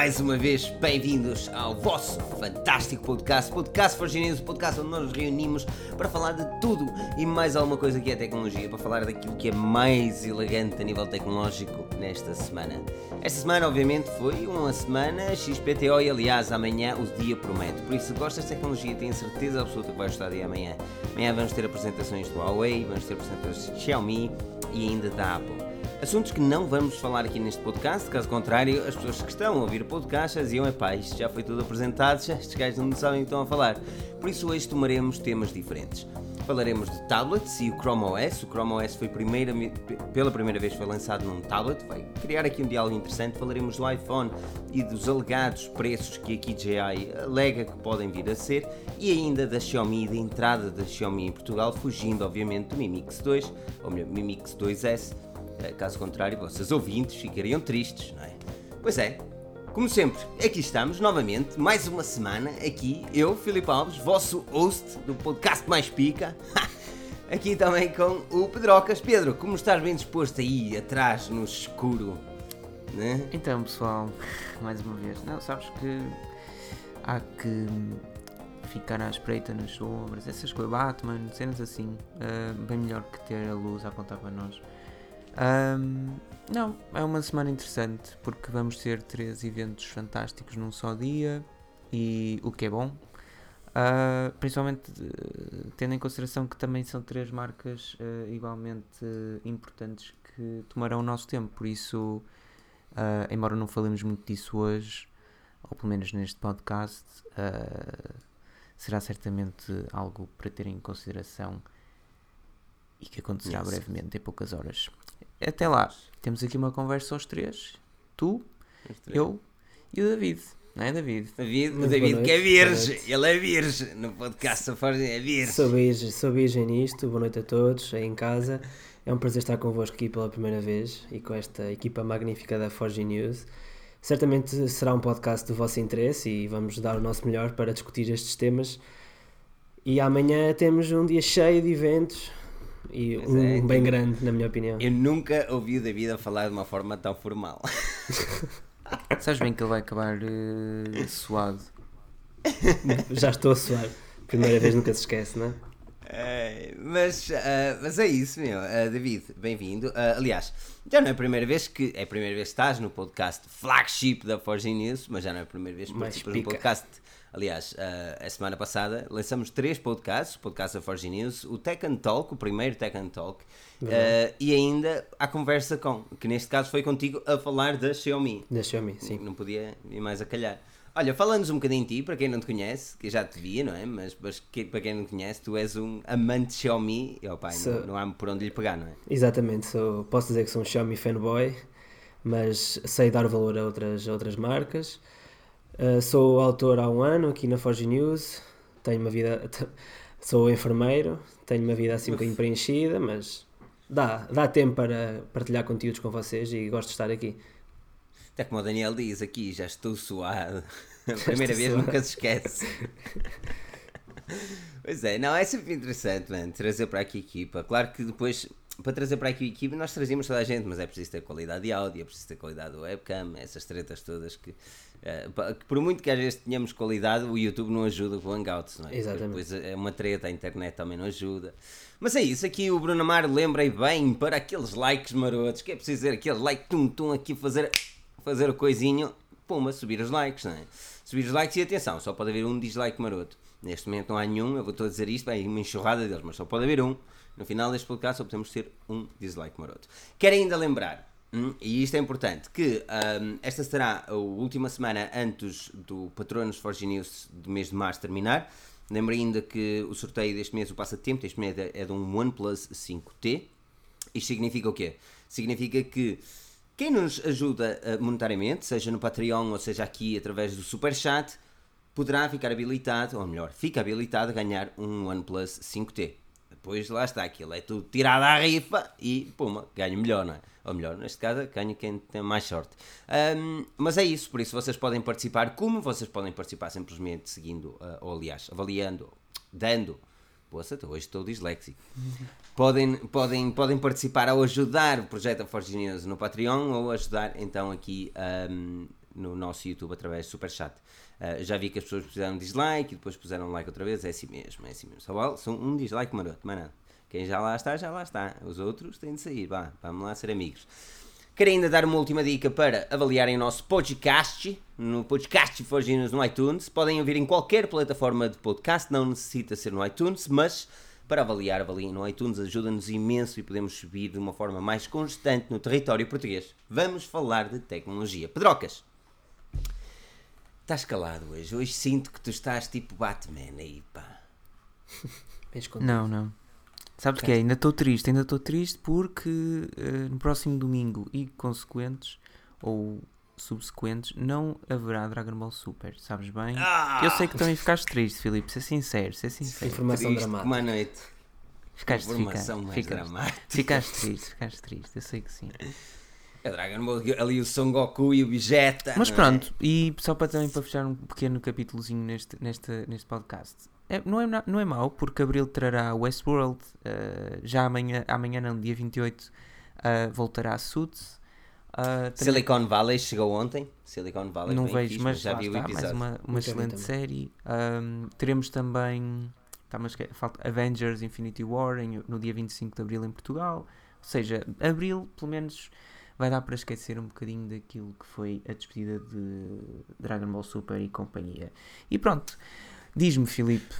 mais uma vez bem-vindos ao vosso fantástico podcast, Podcast Forginense, o podcast onde nós nos reunimos para falar de tudo e mais alguma coisa que é tecnologia, para falar daquilo que é mais elegante a nível tecnológico nesta semana. Esta semana, obviamente, foi uma semana XPTO e, aliás, amanhã o dia promete. Por isso, se gostas de tecnologia, tenho certeza absoluta que vai gostar de amanhã. Amanhã vamos ter apresentações do Huawei, vamos ter apresentações de Xiaomi e ainda da Apple. Assuntos que não vamos falar aqui neste podcast, caso contrário, as pessoas que estão a ouvir o podcast diziam: epá, isto já foi tudo apresentado, já estes gajos não sabem o que estão a falar. Por isso, hoje tomaremos temas diferentes. Falaremos de tablets e o Chrome OS. O Chrome OS foi primeira, pela primeira vez foi lançado num tablet, vai criar aqui um diálogo interessante. Falaremos do iPhone e dos alegados preços que a DJI alega que podem vir a ser e ainda da Xiaomi, da entrada da Xiaomi em Portugal, fugindo obviamente do Mi Mix 2, ou melhor, Mi Mix 2S eh, caso contrário, vocês ouvintes ficariam tristes, não é? Pois é, como sempre, aqui estamos novamente, mais uma semana, aqui, eu, Filipe Alves, vosso host do podcast Mais Pica, aqui também com o Pedrocas. Pedro, como estás bem disposto aí, atrás, no escuro? Né? Então, pessoal, mais uma vez, não, sabes que há que ficar à espreita nas sombras, essas coisas, Batman, cenas assim, uh, bem melhor que ter a luz a apontar para nós. Um, não, é uma semana interessante porque vamos ter três eventos fantásticos num só dia e o que é bom. Uh, principalmente uh, tendo em consideração que também são três marcas uh, igualmente importantes que tomarão o nosso tempo, por isso, embora não falemos muito disso hoje, ou pelo menos neste podcast, será certamente algo para ter em consideração e que acontecerá yes. brevemente, em poucas horas. Até lá, temos aqui uma conversa aos três. Tu, eu e o David. Não é, David? David o David que é virgem. Ele é virgem. No podcast Safari é virgem. Sou virgem, sou virgem nisto. Boa noite a todos aí em casa. É um prazer estar convosco aqui pela primeira vez e com esta equipa magnífica da Forge News. Certamente será um podcast do vosso interesse e vamos dar o nosso melhor para discutir estes temas. E amanhã temos um dia cheio de eventos, e um é, bem grande, na minha opinião. Eu nunca ouvi o David a falar de uma forma tão formal. Sabes bem que ele vai acabar uh, suado. Já estou a suar. Primeira vez nunca se esquece, não é? é mas, uh, mas é isso, meu. Uh, David, bem-vindo. aliás, já não é a primeira vez que. É a primeira vez que estás no podcast flagship da Forge News, mas já não é a primeira vez que participas no podcast Aliás, uh, a semana passada lançamos três podcasts, o podcast da Forge News, o Tech and Talk, o primeiro Tech and Talk, uh, e ainda a conversa com, que neste caso foi contigo a falar da Xiaomi. Da Xiaomi, sim. Não podia ir mais a calhar. Olha, falando-nos um bocadinho de ti, para quem não te conhece, que já te via, não é? Mas, mas que, para quem não te conhece, tu és um amante de Xiaomi e, opa, sou... não, não há por onde lhe pegar, não é? Exatamente, sou, posso dizer que sou um Xiaomi fanboy, mas sei dar valor a outras, a outras marcas. Uh, sou autor há um ano aqui na Forge News. Tenho uma vida. Sou enfermeiro, tenho uma vida assim um bocadinho preenchida, mas dá, dá tempo para partilhar conteúdos com vocês e gosto de estar aqui. Até como o Daniel diz aqui, já estou suado. A primeira vez suado. nunca se esquece. pois é, não, é sempre interessante, mano, trazer para aqui a equipa. Claro que depois para trazer para aqui a equipe, nós trazíamos toda a gente, mas é preciso ter qualidade de áudio, é preciso ter qualidade do webcam, essas tretas todas que, por muito que às vezes tenhamos qualidade, o YouTube não ajuda com o Hangouts, não é? Exatamente. Depois é uma treta, a internet também não ajuda. Mas é isso, aqui o Bruno Amar lembrei bem para aqueles likes marotos, que é preciso dizer aquele like tum tum aqui fazer, fazer o coisinho, puma, subir os likes, não é? Subir os likes e atenção, só pode haver um dislike maroto. Neste momento não há nenhum, eu vou estou a dizer isto, bem, uma enxurrada deles, mas só pode haver um. No final deste podcast só podemos ter um dislike maroto. Quero ainda lembrar, hum, e isto é importante, que um, esta será a última semana antes do Patronos Forge News do mês de março terminar. Lembro ainda que o sorteio deste mês, o passatempo deste mês é de um OnePlus 5T. Isto significa o quê? Significa que quem nos ajuda uh, monetariamente, seja no Patreon ou seja aqui através do Super Chat, poderá ficar habilitado, ou melhor, fica habilitado a ganhar um OnePlus 5T depois lá está aquilo, é tudo tirado à rifa e puma, ganho melhor, não é? Ou melhor, neste caso, ganho quem tem mais sorte. Um, mas é isso, por isso vocês podem participar. Como vocês podem participar? Simplesmente seguindo, uh, ou aliás, avaliando, dando. Poxa, hoje estou disléxico. podem, podem, podem participar ao ajudar o projeto Forge News no Patreon ou ajudar então aqui um, no nosso YouTube através do Superchat. Uh, já vi que as pessoas puseram dislike e depois puseram like outra vez, é assim mesmo, é assim mesmo. Só vale, são um dislike maroto, mas. Quem já lá está, já lá está. Os outros têm de sair, vá, vamos lá ser amigos. Quero ainda dar uma última dica para avaliarem o nosso podcast, no podcast Forginos no iTunes. Podem ouvir em qualquer plataforma de podcast, não necessita ser no iTunes, mas para avaliar, avaliem no iTunes, ajuda-nos imenso e podemos subir de uma forma mais constante no território português. Vamos falar de tecnologia. Pedrocas, estás calado hoje. Hoje sinto que tu estás tipo Batman aí, pá. Não, não. Sabes que é? Ainda estou triste, ainda estou triste porque uh, no próximo domingo e consequentes ou subsequentes não haverá Dragon Ball Super, sabes bem? Ah! Eu sei que também ficaste triste, Filipe, ser sincero, ser sincero. Informação Triste dramática. como a noite. Ficaste, Informação ficaste, mais ficaste, dramática. ficaste triste, ficaste triste, eu sei que sim. É Dragon Ball, ali o Son Goku e o Vegeta. Mas é? pronto, e só para também para fechar um pequeno capítulozinho neste, neste, neste podcast. É, não, é, não é mau, porque Abril trará Westworld, eh, já amanhã, amanhã não, dia 28, eh, voltará a Suits. Ah, também- Silicon Valley chegou ontem. Silicon Valley não vejo, fixe, mas já vi o está, mais episódio. uma, uma excelente também. série. Ahm, teremos também tá, mas que- falta Avengers Infinity War em- no dia 25 de Abril em Portugal. Ou seja, Abril, pelo menos, vai dar para esquecer um bocadinho daquilo que foi a despedida de Dragon Ball Super e companhia. E pronto, diz-me, Filipe,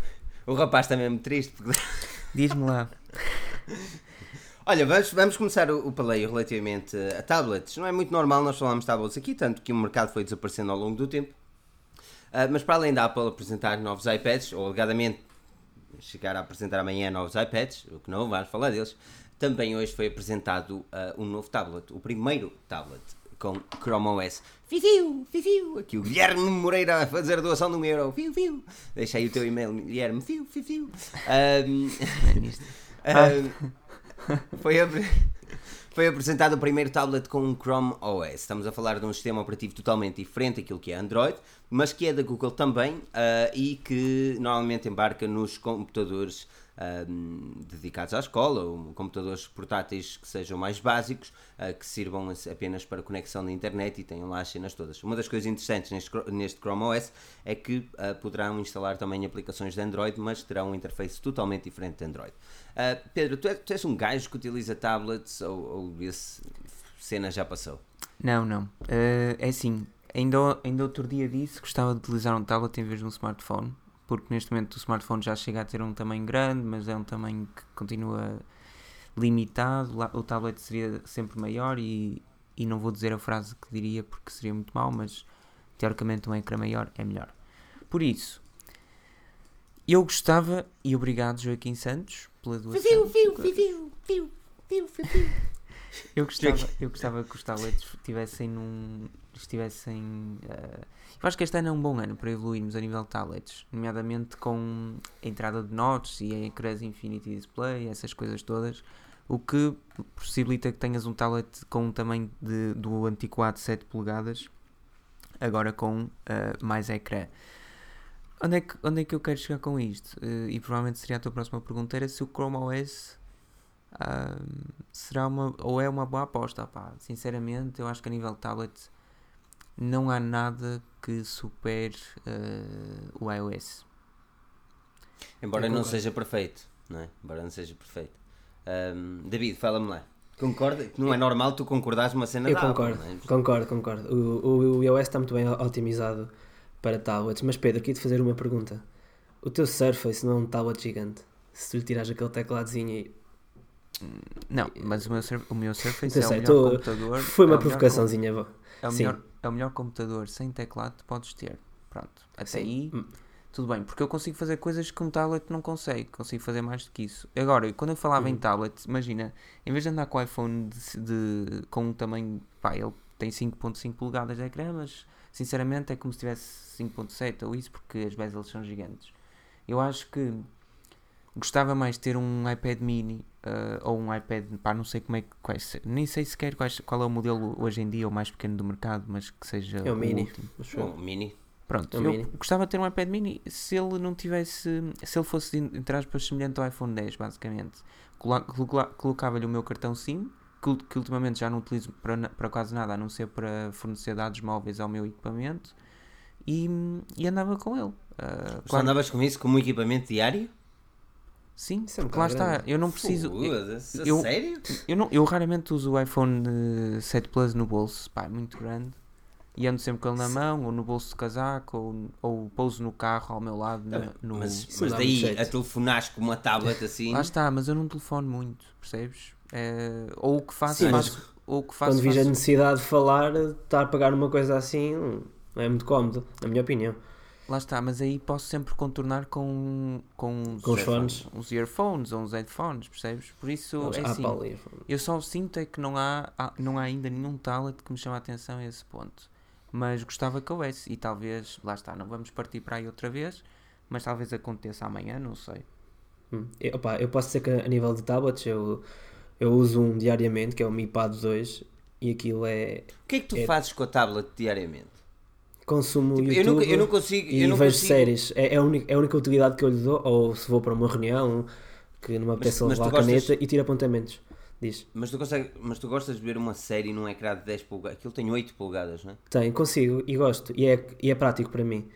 O rapaz está mesmo triste. Porque... diz-me lá. Olha, vamos, vamos começar o, o paleio relativamente a tablets. Não é muito normal nós falarmos de tablets aqui, tanto que o mercado foi desaparecendo ao longo do tempo. Ah, mas para além da Apple apresentar novos iPads, ou alegadamente chegar a apresentar amanhã novos iPads, o que não, vamos falar deles, também hoje foi apresentado ah, um novo tablet, o primeiro tablet com Chrome OS. Fiu, fiu, aqui o Guilherme Moreira a fazer a doação de um euro. Fiu, fiu. Deixa aí o teu e-mail, Guilherme. Fiu, fiu, fiu. Ahm, ahm, foi, foi apresentado o primeiro tablet com um Chrome OS. Estamos a falar de um sistema operativo totalmente diferente daquilo que é Android, mas que é da Google também ah, e que normalmente embarca nos computadores ahm, dedicados à escola, ou computadores portáteis que sejam mais básicos, ah, que sirvam as- apenas para conexão da internet e tenham lá as cenas todas. Uma das coisas interessantes neste, neste Chrome OS é que ah, poderão instalar também aplicações de Android, mas terão um interface totalmente diferente de Android. Ah, Pedro, tu, é- tu és um gajo que utiliza tablets ou, ou esse cena já passou? Não, não. É assim, ainda, ainda outro dia disse que gostava de utilizar um tablet em vez de um smartphone, porque neste momento o smartphone já chega a ter um tamanho grande, mas é um tamanho que continua limitado. O tablet seria sempre maior e, e não vou dizer a frase que diria porque seria muito mau, mas teoricamente um ecrã maior é melhor. Por isso, eu gostava, e obrigado Joaquim Santos pela doação. Eu gostava, eu gostava que os tablets tivessem num. estivessem. eh, eu acho que este ano é um bom ano para evoluirmos a nível de tablets, nomeadamente com a entrada de notches e ecrãs Infinity Display, essas coisas todas, o que possibilita que tenhas um tablet com um tamanho de, do antiquado 7 polegadas, agora com eh, mais ecrã. Onde é, que, onde é que eu quero chegar com isto? Eh, e provavelmente seria a tua próxima pergunta: era se o Chrome OS será uma ou é uma boa aposta, pá. Sinceramente, eu acho que a nível de tablet não há nada que supere ah, o iOS. Embora Eu não seja perfeito, não é? Embora não seja perfeito. Ahm, David, fala-me lá. Concorda? Não é normal tu concordares uma cena Eu da Apple, concordo, não é? concordo, concordo. O, o, o iOS está muito bem otimizado para tablets. Mas Pedro, aqui de fazer uma pergunta. O teu Surface não é um tablet gigante? Se tu lhe tirares aquele tecladozinho aí. Não, mas o meu, o meu Surface Eu é o sei, melhor tô- computador. Foi é uma o melhor provocaçãozinha. com- É o, melhor, é o melhor computador sem teclado que podes ter. Pronto. Até Sim. aí, Hum. tudo bem. Porque eu consigo fazer coisas que um tablet não consegue. Consigo fazer mais do que isso. Agora, quando eu falava em Uhum. tablet, imagina, em vez de andar com o iPhone de, de- com um tamanho. Pá, ele tem 5.5 polegadas de ecrã, mas sinceramente é como se tivesse 5.7 ou isso, porque as bezels são gigantes. Eu acho que gostava mais de ter um iPad mini ah, ou um iPad, pá, não sei como é que, quais, nem sei sequer quais, qual é o modelo hoje em dia, o mais pequeno do mercado, mas que seja É o mini. último. Bom, mini. Pronto, É um eu mini. gostava de ter um iPad mini se ele não tivesse, se ele fosse, entre aspas, semelhante ao iPhone 10, basicamente. Colocava-lhe o meu cartão SIM, que, que ultimamente já não utilizo para, para quase nada, a não ser para fornecer dados móveis ao meu equipamento, e, e andava com ele. Tu claro- andavas com isso como equipamento diário? Sim, Isso é um porque lá bocado está, eu não preciso. Eu, Foda-se, a eu- sério? eu, não, eu raramente uso o iPhone eh, 7 Plus no bolso, pá, é muito grande. E ando sempre com ele na mão, ou no bolso de casaco, ou, ou pouso no carro ao meu lado. na- no... Mas, mas dá daí jeito. a telefonares com uma tablet assim. Lá está, mas eu não telefono muito, percebes? É, ou o que faço, Sim, mas faço. Ou o que faço, Quando vis a faço- necessidade de falar, estar a pagar uma coisa assim, hum, não é muito cómodo, na minha opinião. Lá está, mas aí posso sempre contornar com, com, Com os fones. Os earphones ou os headphones, percebes? Por isso, é assim, eu só sinto é que não há, não há ainda nenhum tablet que me chame a atenção a esse ponto. Mas gostava que houvesse, e talvez, lá está, não vamos partir para aí outra vez, mas talvez aconteça amanhã, não sei. Hum. Eu, opá, eu posso dizer que a nível de tablets eu, eu uso um diariamente, que é o Mi Pad 2, e aquilo é O que é que tu É- fazes com a tablet diariamente? Consumo Tipo, eu, YouTube nunca, eu não consigo. e eu vejo consigo- séries. É, é, a única, é a única utilidade que eu lhe dou, ou se vou para uma reunião que não me apetece mas levar a gostas- caneta e tiro apontamentos. Diz. Mas tu, consegue, mas tu gostas de ver uma série num ecrã de 10 polegadas? Aquilo tem 8 polegadas, não é? Tem, consigo e gosto. E é, e é prático para mim.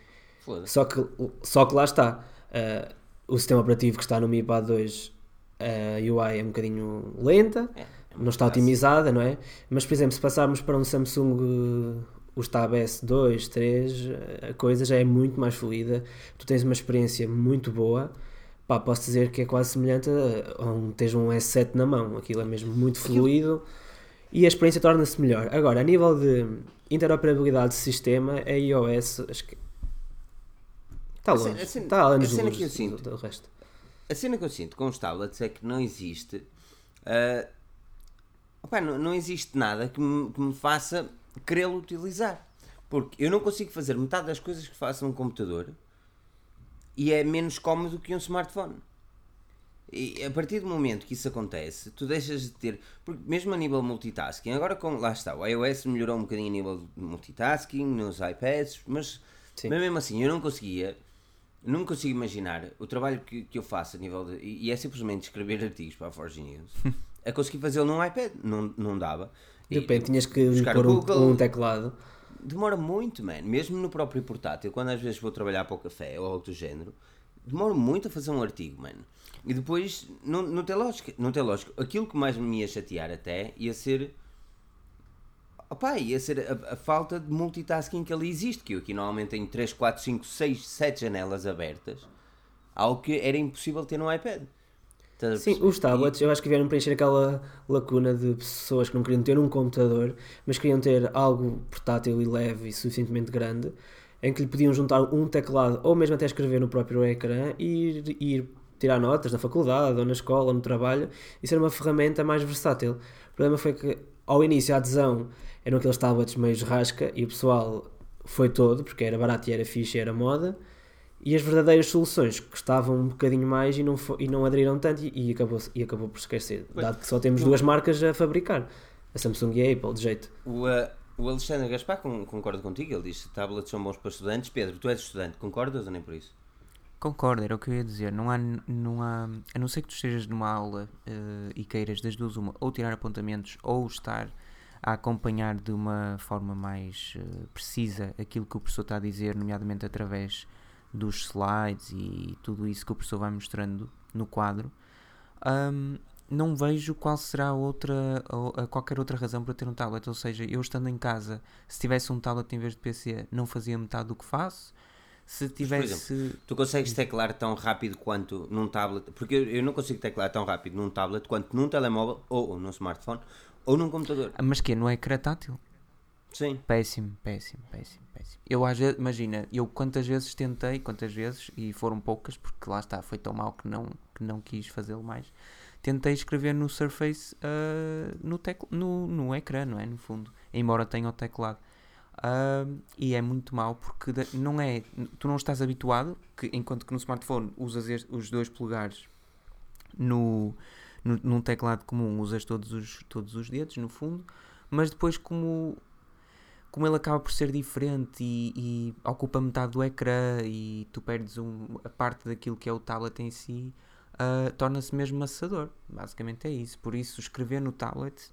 Só que, só que lá está. ah, o sistema operativo que está no Mi Pad 2, a UI é um bocadinho lenta, É, é não está otimizada, não é? Mas, por exemplo, se passarmos para um Samsung, uh, os Tab S2, 3, uh, a coisa já é muito mais fluida. Tu tens uma experiência muito boa. Pá, posso dizer que é quase semelhante a um, teres um S7 na mão. Aquilo é mesmo muito fluido e a experiência torna-se melhor. Agora, a nível de interoperabilidade de sistema, a iOS acho que está A cena- longe. a cena- Está a cena luz que eu do- sinto- do resto. A cena que eu sinto com os tablets é que não existe. ah, opá, não, não existe nada que me, que me faça querê-lo utilizar. Porque eu não consigo fazer metade das coisas que faço num computador e é menos cómodo que um smartphone. E a partir do momento que isso acontece, tu deixas de ter. Porque mesmo a nível multitasking, agora com. Lá está, o iOS melhorou um bocadinho a nível de multitasking nos iPads, mas, Sim. mas mesmo assim eu não conseguia. Não consigo imaginar o trabalho que, que eu faço a nível de. E e é simplesmente escrever artigos para a Forge News. a conseguir fazê-lo num iPad. Não, não dava. De repente tinhas que buscar pôr o um, Google. um teclado. Demora muito, man. Mesmo no próprio portátil, quando às vezes vou trabalhar para o café ou algo do género, demora muito a fazer um artigo, mano. E depois não, não tem lógica. Não tem lógica. Aquilo que mais me ia chatear até ia ser. Opá, ia ser a, a falta de multitasking que ali existe. Que eu aqui normalmente tenho 3, 4, 5, 6, 7 janelas abertas. Algo que era impossível ter no iPad. A Sim, os tablets eu acho que vieram preencher aquela lacuna de pessoas que não queriam ter um computador, mas queriam ter algo portátil e leve e suficientemente grande, em que lhe podiam juntar um teclado ou mesmo até escrever no próprio ecrã e ir, ir tirar notas na faculdade ou na escola ou no trabalho e ser uma ferramenta mais versátil. O problema foi que ao início a adesão eram aqueles tablets meio rasca e o pessoal foi todo, porque era barato e era fixe e era moda. E as verdadeiras soluções custavam um bocadinho mais e não, e não aderiram tanto e, e acabou, e acabou por esquecer. Dado que só temos duas marcas a fabricar, a Samsung e a Apple, de jeito. O, ah, o Alexandre Gaspar con- concorda contigo, ele diz que tablets são bons para estudantes. Pedro, tu és estudante, concordas ou nem por isso? Concordo, era o que eu ia dizer. Não há, não há a não ser que tu estejas numa aula eh, e queiras das duas uma, ou tirar apontamentos ou estar a acompanhar de uma forma mais eh, precisa aquilo que o professor está a dizer, nomeadamente através dos slides e tudo isso que o professor vai mostrando no quadro. Ahm, não vejo qual será outra, a qualquer outra razão para ter um tablet. Ou seja, eu estando em casa, se tivesse um tablet em vez de PC, não fazia metade do que faço. Se tivesse. Tu consegues teclar tão rápido quanto num tablet? Porque eu, eu não consigo teclar tão rápido num tablet quanto num telemóvel ou, ou num smartphone ou num computador. Mas que é? No ecrã tátil? Sim. Péssimo, péssimo, péssimo, péssimo. Eu às vezes, imagina, eu quantas vezes tentei, quantas vezes, e foram poucas, porque lá está, foi tão mal que não, que não quis fazê-lo mais. Tentei escrever no Surface ah, no, tecl no, no ecrã, não é? No fundo, embora tenha o teclado. Ah, e é muito mal porque não é, tu não estás habituado, que, enquanto que no smartphone usas os dois polegares no, no, num teclado comum usas todos os, todos os dedos no fundo, mas depois como como ele acaba por ser diferente e, e ocupa metade do ecrã e tu perdes um- a parte daquilo que é o tablet em si, ah, torna-se mesmo maçador. Basicamente é isso. Por isso, escrever no tablet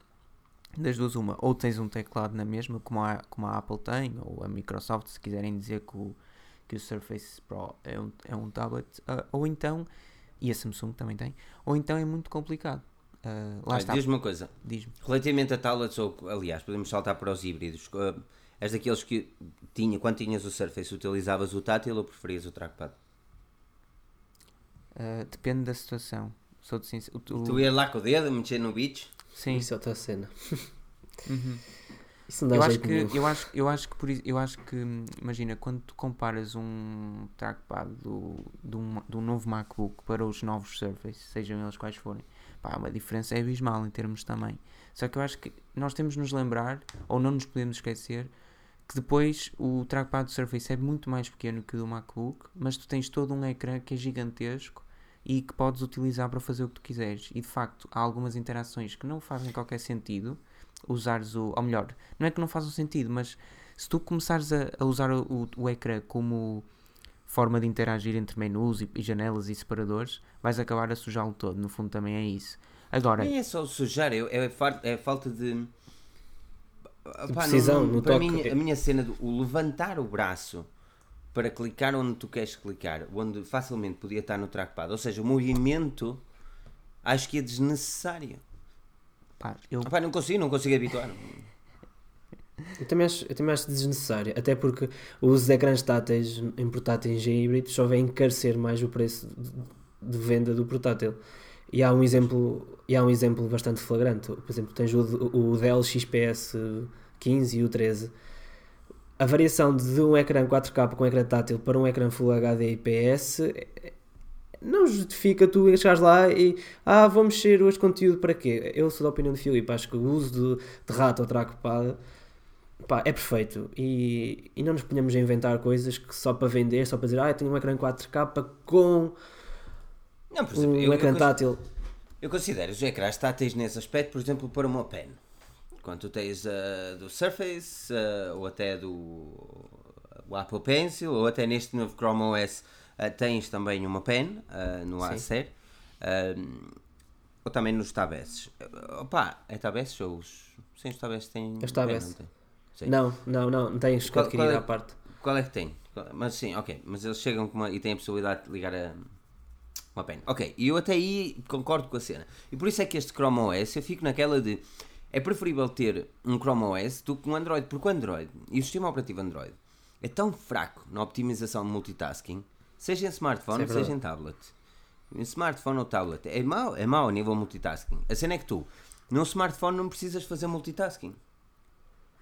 das duas uma, ou tens um teclado na mesma, como a, como a Apple tem, ou a Microsoft, se quiserem dizer que o, que o Surface Pro é um, é um tablet, uh, ou então, e a Samsung também tem, ou então é muito complicado. Uh, lá está. Diz-me uma coisa, Diz-me. relativamente a tablets, ou aliás, podemos saltar para os híbridos, uh, és daqueles que tinha, quando tinhas o Surface, utilizavas o tátil ou preferias o trackpad? Uh, depende da situação. Sou de sincero. o- o- Tu ias lá com o dedo, mexer no bicho? Sim. Isso é outra cena. Uhum. Isso não dá Eu acho, que, nenhum. eu, acho, eu acho que por isso, eu acho que imagina quando tu comparas um trackpad do, do, do novo MacBook para os novos Surface, sejam eles quais forem, pá, uma diferença é abismal em termos tamanho. Só que eu acho que nós temos de nos lembrar, ou não nos podemos esquecer, que depois o trackpad do Surface é muito mais pequeno que o do MacBook, mas tu tens todo um ecrã que é gigantesco e que podes utilizar para fazer o que tu quiseres. E de facto, há algumas interações que não fazem qualquer sentido usares o. Ou melhor, não é que não façam sentido, mas se tu começares a, a usar o, o, o ecrã como forma de interagir entre menus e, e janelas e separadores, vais acabar a sujá-lo todo. No fundo, também é isso. Agora, Nem é só o sujar, é, é, é falta de. Pá, precisão no para toque. mim, a minha cena do o levantar o braço para clicar onde tu queres clicar, onde facilmente podia estar no trackpad, ou seja, o movimento acho que é desnecessário. pá, eu, Pá, não consigo, não consigo habituar. Eu também, acho, eu também acho desnecessário, até porque o uso de ecrãs táteis em portáteis e híbridos só vem encarecer mais o preço de, venda do portátil. E há um exemplo, e há um exemplo bastante flagrante. Por exemplo, tens o, o Dell XPS 15 e o 13. A variação de um ecrã 4K com um ecrã tátil para um ecrã Full HD IPS não justifica tu chegares lá e ah, vou mexer hoje conteúdo para quê? Eu sou da opinião de Filipe, acho que o uso de, de rato ou trackpad pá, é perfeito e, e não nos ponhamos a inventar coisas que só para vender, só para dizer ah, eu tenho um ecrã 4K com Não, por exemplo, um eu, eu, ecrã cons- tátil. eu considero os ecrãs táteis nesse aspecto, por exemplo, para uma pen. Quando tu tens ah, do Surface, ah, ou até do Apple Pencil, ou até neste novo Chrome OS ah, tens também uma pen no Acer, ou também nos tabesses. Ah, Opa, é tabesses ou os... Sim, os tabesses têm... Tem? Sim. Não, não, não, não tens que Qual- adquirir qual é- à parte. Qual é que tem? Mas sim, ok. Mas eles chegam com uma, e têm a possibilidade de ligar a uma pen. Ok, e eu até aí concordo com a cena. E por isso é que este Chrome OS, eu fico naquela de. É preferível ter um Chrome OS do que um Android, porque o Android e o sistema operativo Android é tão fraco na optimização de multitasking, seja em smartphone, Isso é seja em tablet. Em smartphone ou tablet, é mau, é mau a nível multitasking. A cena é que tu, num smartphone, não precisas fazer multitasking.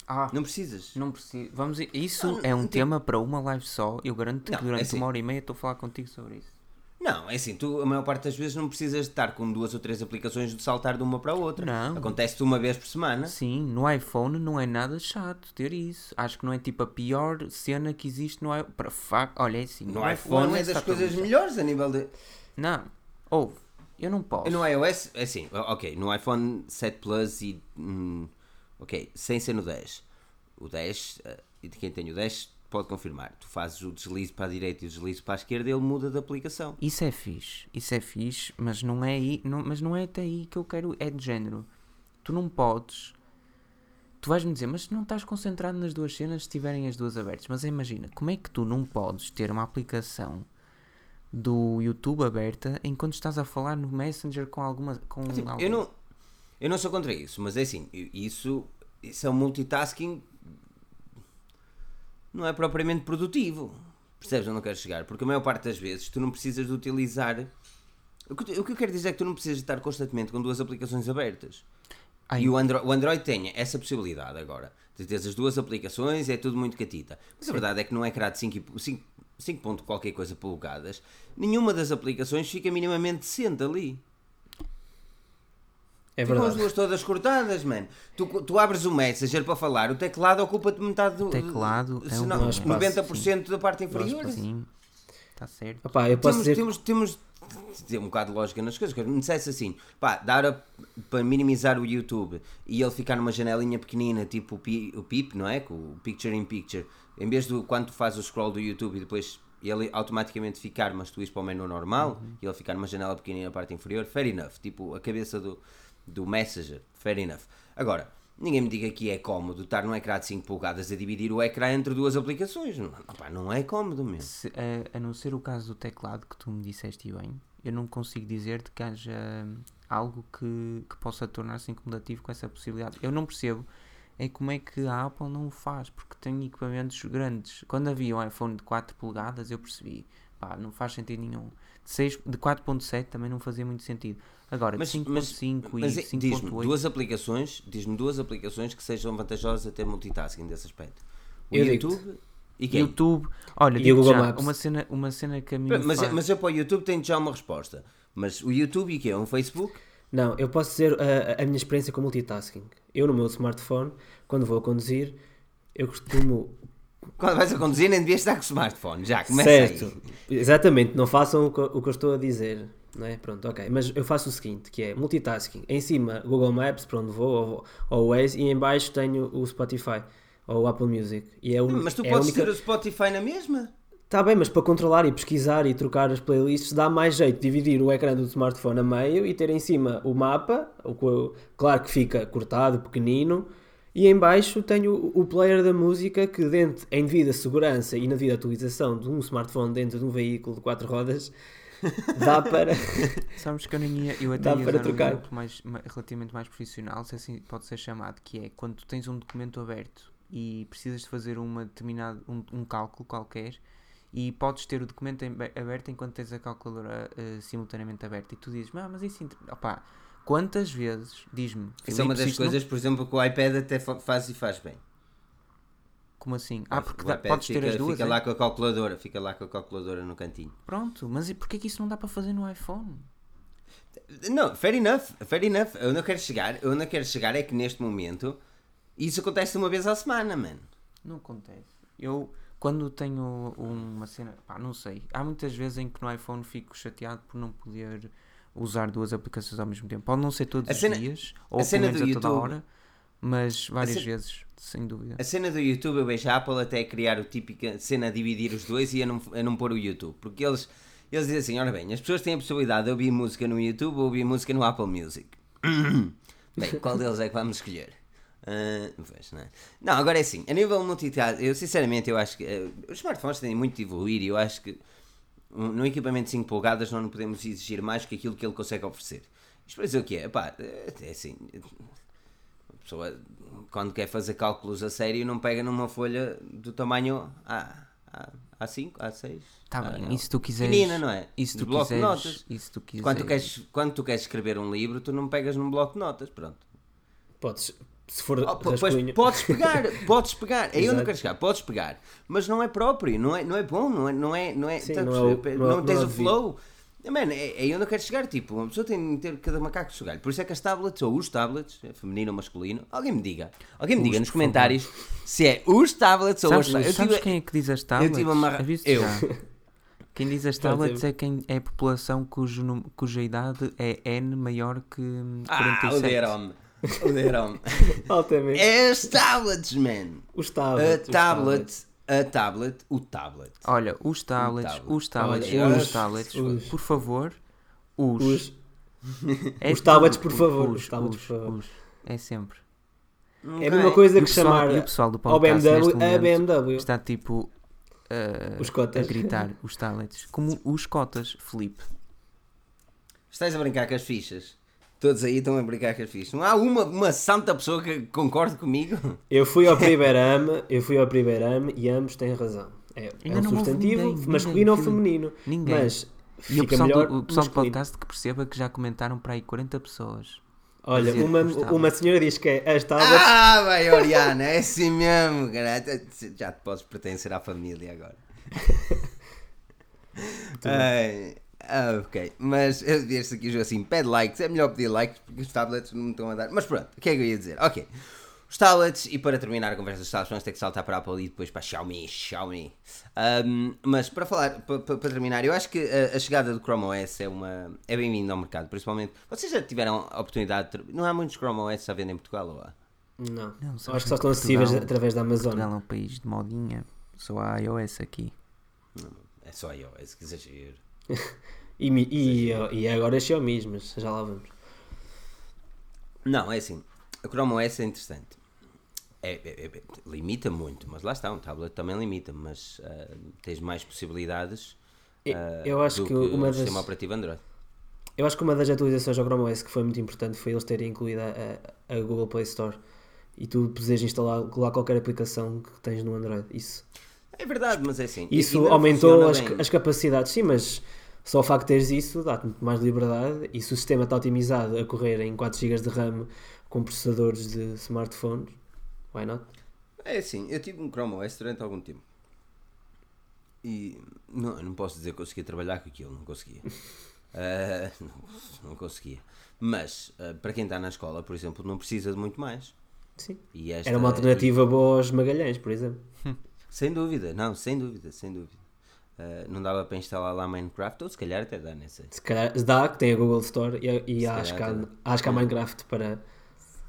Ah, Não precisas. não preciso. Vamos, isso Não, é um não tem- tema para uma live só. Eu garanto Não, que durante é assim. uma hora e meia estou a falar contigo sobre isso. Não, é assim, tu a maior parte das vezes não precisas de estar com duas ou três aplicações de saltar de uma para a outra. Não. Acontece-te uma vez por semana. Sim, no iPhone não é nada chato ter isso. Acho que não é tipo a pior cena que existe no iPhone. Para fa... Olha, é assim. No iPhone é das coisas melhores a nível de. Não, ouve, eu não posso. No iOS, é assim, ok, no iPhone 7 Plus e. hum, ok, sem ser no 10. O 10, eh, e de quem tem o 10 pode confirmar. Tu fazes o deslize para a direita e o deslize para a esquerda, ele muda de aplicação. Isso é fixe, isso é fixe, mas não é aí, não, mas não é até aí que eu quero, é de género. Tu não podes. Tu vais-me dizer, mas não estás concentrado nas duas cenas se estiverem as duas abertas. Mas imagina, como é que tu não podes ter uma aplicação do YouTube aberta enquanto estás a falar no Messenger com alguma. Com Tipo, alguém? eu, não, eu não sou contra isso, mas é assim, isso, isso é um multitasking. Não é propriamente produtivo. Percebes onde eu quero chegar? Porque a maior parte das vezes tu não precisas de utilizar. O que, eu quero dizer é que tu não precisas de estar constantemente com duas aplicações abertas. Ai, E o, Andro o Android tem essa possibilidade agora. De ter as duas aplicações é tudo muito catita. Mas a verdade é que não é criado 5, e- 5, 5 ponto qualquer coisa polegadas. Nenhuma das aplicações fica minimamente decente ali. É Ficam as duas todas cortadas, mano. Tu, tu abres o Messenger para falar, o teclado ocupa-te metade do. Teclado é se um não, bom espaço, 90% da parte inferior. Sim, está certo. Opá, eu posso Temos, dizer temos, temos ter um bocado de lógica nas coisas. Me dissesse assim, pá, dar a- para minimizar o YouTube e ele ficar numa janelinha pequenina, tipo o, pi, o PIP, não é? Com o Picture in Picture, em vez de quando tu fazes o scroll do YouTube e depois ele automaticamente ficar, mas tu ires para o menu normal e ele ficar numa janela pequenina na parte inferior, fair enough. Tipo a cabeça do, do Messenger, fair enough. Agora, Ninguém me diga que é cómodo estar num ecrã de 5 polegadas a dividir o ecrã entre duas aplicações. Não, opá, não é cómodo mesmo. Se, a, a não ser o caso do teclado que tu me disseste bem, eu não consigo dizer-te que haja algo que, que possa tornar-se incomodativo com essa possibilidade. Eu não percebo é como é que a Apple não o faz, porque tem equipamentos grandes. Quando havia um iPhone de 4 polegadas, eu percebi, pá, não faz sentido nenhum. De, 6 de 4.7 também não fazia muito sentido. Agora, Mas- de mas- 5.5 Mas e é- diz-me 5.8 duas aplicações, diz-me duas aplicações que sejam vantajosas a ter multitasking desse aspecto. O Eu. YouTube e quem? YouTube, olha, E o Google já, Maps. uma cena, uma cena que a mim Mas, faz- mas eu para o YouTube tenho já uma resposta. Mas o YouTube e quê? Um Facebook? Não, eu posso dizer a, a minha experiência com multitasking. Eu no meu smartphone, quando vou a conduzir, eu costumo. Quando vais a conduzir nem devias estar com o smartphone. Já, começa aí. certo, exatamente, não façam o que, o que eu estou a dizer. Não é? Pronto, ok. Mas eu faço o seguinte, que é multitasking. Em cima, Google Maps, para onde vou, ou, ou o Waze, e em baixo tenho o Spotify, ou o Apple Music. E é un- Mas tu é podes única... ter o Spotify na mesma? Está bem, mas para controlar e pesquisar e trocar as playlists dá mais jeito dividir o ecrã do smartphone a meio e ter em cima o mapa, o claro que fica cortado, pequenino, e em baixo tenho o- player da música que dentro, em devida segurança e na devida atualização de um smartphone dentro de um veículo de quatro rodas, dá para... Sabes que eu nem ia, eu até Dá ia para um trocar. exemplo mais, ma- relativamente mais profissional, se assim pode ser chamado, que é quando tens um documento aberto e precisas de fazer uma determinado, um, um cálculo qualquer e podes ter o documento aberto enquanto tens a calculadora eh, simultaneamente aberta e tu dizes, ah, mas isso, opá, quantas vezes, diz-me, Isso é uma das isto não- coisas, por exemplo, que o iPad até fa- faz e faz bem. como assim? Ah, porque dá- podes fica, ter as duas, Fica é? lá com a calculadora, fica lá com a calculadora no cantinho. pronto, mas e porquê que isso não dá para fazer no iPhone? Não, fair enough, fair enough. Eu não quero chegar, eu não quero chegar é que neste momento isso acontece uma vez à semana, mano. Não acontece. Eu, quando tenho uma cena, pá, não sei. Há muitas vezes em que no iPhone fico chateado por não poder usar duas aplicações ao mesmo tempo. Pode não ser todos A os cena- dias, a ou cena pelo menos do a toda a hora, mas várias vezes, sem dúvida. A cena do YouTube eu vejo a Apple até criar o típica cena a dividir os dois e a não, a não pôr o YouTube. Porque eles, eles dizem assim, ora bem, as pessoas têm a possibilidade de ouvir música no YouTube ou ouvir música no Apple Music. bem, qual deles é que vamos escolher? Ah, pois, não, é? não, agora é assim, a nível multitask, eu sinceramente eu acho que eh, os smartphones têm muito de evoluir e eu acho que um- no equipamento de 5 polegadas nós não podemos exigir mais que aquilo que ele consegue oferecer. Isto para dizer o que é? Epá, é assim, a pessoa quando quer fazer cálculos a sério não pega numa folha do tamanho A, A, A5, A6. Tá Ah, bem, e se tu quiseres. Pequenina, não é? E se tu De bloco de quiseres. notas. E se tu quiseres. Quando tu, queres, quando tu queres escrever um livro, tu não pegas num bloco de notas, pronto. Podes, se for Oh, rascunho... podes pegar, podes pegar. Aí eu não quero chegar, podes pegar, mas não é próprio, não é, não é bom, não é, não é, não é, Sim, tá não é não é- não tens não é o devido. flow. Mano, é, aí eu não quero chegar, tipo, uma pessoa tem de ter cada macaco de seu galho. Por isso é que as tablets, ou os tablets, é feminino ou masculino, alguém me diga, alguém me Os, diga nos comentários se é os tablets ou Sabes, as tablets. sabes quem é que diz as tablets? tive uma- eu. Quem diz as tablets é, quem, é a população cujo, cuja idade é N maior que hum, Ah, 47. o Derom. O Derom. Altamente. é as tablets, man. Os A tablets. os tablet, a tablet, o tablet. Olha, os tablets, tablet. os tablets, Olha, os os- tablets, os- por favor, os. Os, É os tablets, por favor, Os, os tablets, os, por favor. os. É sempre. É a mesma coisa E que pessoal, chamar e o pessoal do podcast BMW neste a BMW. está tipo uh, Os cotas. a gritar os tablets. Como os cotas, Felipe. Estás a brincar com as fichas? Todos aí estão a brincar com as fichas. Não há uma, uma santa pessoa que concorde comigo? Eu fui ao Primeirame, eu fui ao Primeirame e ambos têm razão. É, é um substantivo ninguém, masculino ou ninguém, feminino. Ninguém. Mas E fica o pessoal, melhor do, o pessoal do podcast que perceba que já comentaram para aí 40 pessoas. Olha, dizer uma, uma senhora diz que é as tablets. Ah, vai, Oriana, é assim mesmo, cara. Já te podes pertencer à família agora. Ai, ah, ok, mas eu disse aqui o jogo assim: pede likes, é melhor pedir likes porque os tablets não me estão a dar. Mas pronto, o que é que eu ia dizer? Ok, os tablets, e para terminar a conversa dos tablets, vamos ter que saltar para a Apple e depois para a Xiaomi. Xiaomi. Ahm, mas para falar, para, para- terminar, eu acho que a, a chegada do Chrome OS é, uma, é bem-vinda ao mercado, principalmente. Vocês já tiveram a oportunidade de. ter- Não há muitos Chrome OS a vender em Portugal ou há? Não, Não, acho que só estão acessíveis através da Amazon. Portugal é um país de modinha. Só há iOS aqui. É só iOS, que exagero. E, e, e agora Xiaomi, mas já lá vamos. Não, é assim. a Chrome OS é interessante. É, é, é, limita muito, mas lá está, um tablet também limita, mas uh, tens mais possibilidades uh, eu acho do que, uma das, sistema operativo Android. eu acho que uma das atualizações ao Chrome OS que foi muito importante foi eles terem incluído a, a Google Play Store e tu poderes instalar lá qualquer aplicação que tens no Android. Isso, É verdade, mas é assim. isso aumentou as, as capacidades, sim, mas só o facto de teres isso dá-te muito mais liberdade e se o sistema está otimizado a correr em 4 GB de RAM com processadores de smartphones, why not? É assim, eu tive um Chrome OS durante algum tempo. E não, não posso dizer que conseguia trabalhar com aquilo, não conseguia. Ah, não, não conseguia. Mas, ah, para quem está na escola, por exemplo, não precisa de muito mais. Sim. E esta- Era uma alternativa boa aos Magalhães, por exemplo. Sem dúvida, não, sem dúvida, sem dúvida. Ah, não dava para instalar lá Minecraft, ou se calhar até dá, nem sei. Se calhar dá, que tem a Google Store e, e acho, que há, acho que há Minecraft para.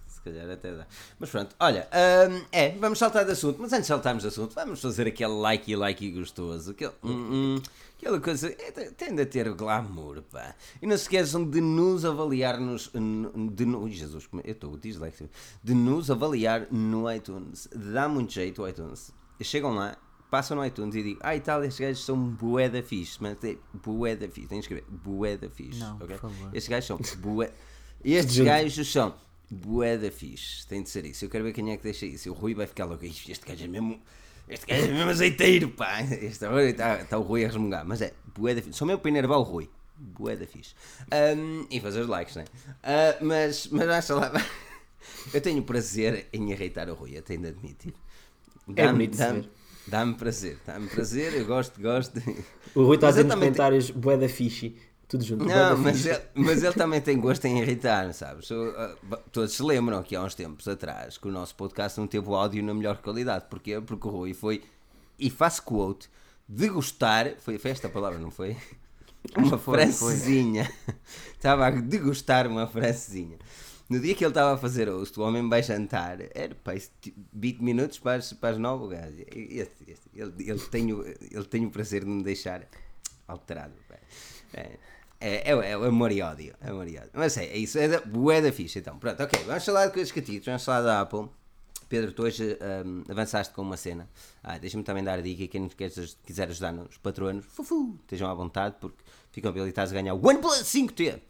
Se calhar até dá. Mas pronto, olha, hum, é, vamos saltar de assunto, mas antes de saltarmos de assunto, vamos fazer aquele like e like gostoso, aquele, hum, hum, aquela coisa, é, te- tende a ter glamour, pá. E não se esqueçam de nos avaliar nos, de, Ui, Jesus, como- eu estou dislexo, de nos avaliar no iTunes. Dá muito jeito o iTunes. Chegam lá, passam no iTunes e digam, ah e tal, estes gajos são bué da fixe, mas é bué da fixe, têm que escrever bué da fixe, Não, por ok? favor. Estes gajos são bué... Estes gajos são bué da fixe. Tem de ser isso. Eu quero ver quem é que deixa isso. O Rui vai ficar logo. "Ixi, Este gajo é mesmo. Este gajo é mesmo azeiteiro, pá. Este está, está o Rui a resmungar. Mas é, bué da fixe. Só mesmo para enervar o Rui. Bué da fixe. Ahm, e fazer os likes, né? Ah, mas, mas acha lá. Eu tenho prazer em irritar o Rui, eu tenho de admitir. É bonito de se dá-me, ver. Dá-me prazer, dá-me prazer, eu gosto, gosto. O Rui está a dizer nos comentários bué da fiche. Tudo junto. bué Não, mas ele, mas ele também tem gosto em irritar, sabes? Eu, ah, Todos se lembram que há uns tempos atrás que o nosso podcast não teve o áudio na melhor qualidade. Porquê? Porque o Rui foi, e faço quote, degustar, foi, foi esta a palavra, não foi? Uma francesinha. Estava a degustar uma francesinha. No dia que ele estava a fazer host, o homem vai jantar, era pá, isso, tipo, 20 minutos para as, para as 9, o gajo. Este- este- ele, ele, tem o, ele tem o prazer de me deixar alterado. É, é, é, é amor e ódio. Amor e ódio. Mas é, é isso, é da, bué da ficha. Então, pronto, ok, vamos falar de coisas catitas, vamos falar da Apple. Pedro, tu hoje hum, avançaste com uma cena. Ah, Deixa-me também dar a dica: quem quer- quiser ajudar nos patronos, fufu, estejam à vontade, porque ficam habilitados a ganhar o OnePlus 5T.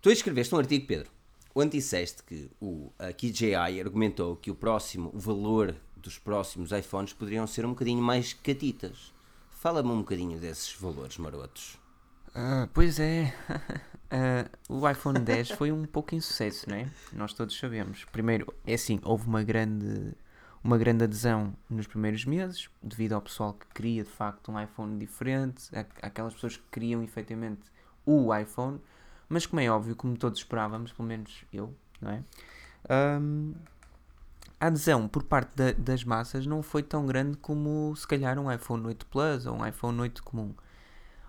Tu escreveste um artigo, Pedro, onde disseste que o a KJI argumentou que o próximo o valor dos próximos iPhones poderiam ser um bocadinho mais catitas. Fala-me um bocadinho desses valores marotos. Ah, pois é. Ah, o iPhone 10 foi um pouco insucesso, não é? Nós todos sabemos. Primeiro, é assim, houve uma grande, uma grande adesão nos primeiros meses, devido ao pessoal que queria de facto um iPhone diferente, aquelas pessoas que queriam efetivamente o iPhone, mas como é óbvio, como todos esperávamos, pelo menos eu, não é? Ahm, a adesão por parte da- das massas não foi tão grande como se calhar um iPhone 8 Plus ou um iPhone 8 comum.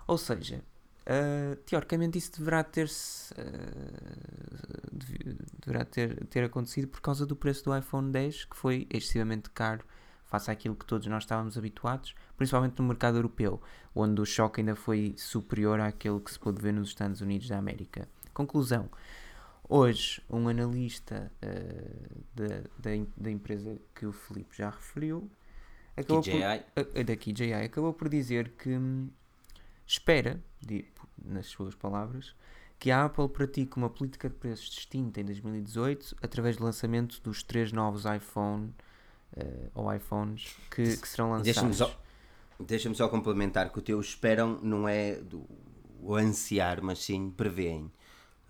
Ou seja, ah, teoricamente isso deverá ter-se dev- deverá ter, ter acontecido por causa do preço do iPhone 10 que foi excessivamente caro face àquilo que todos nós estávamos habituados, principalmente no mercado europeu, onde o choque ainda foi superior àquele que se pôde ver nos Estados Unidos da América. Conclusão. Hoje, um analista ah, da, da, da empresa que o Filipe já referiu acabou por- KJI. a da KJI acabou por dizer que hum, espera, di- nas suas palavras, que a Apple pratique uma política de preços distinta em 2018 através do lançamento dos três novos iPhone eh, ou iPhones que, que serão Deixa-me lançados. só, deixa só complementar que o teu esperam não é do, o ansiar, mas sim preveem.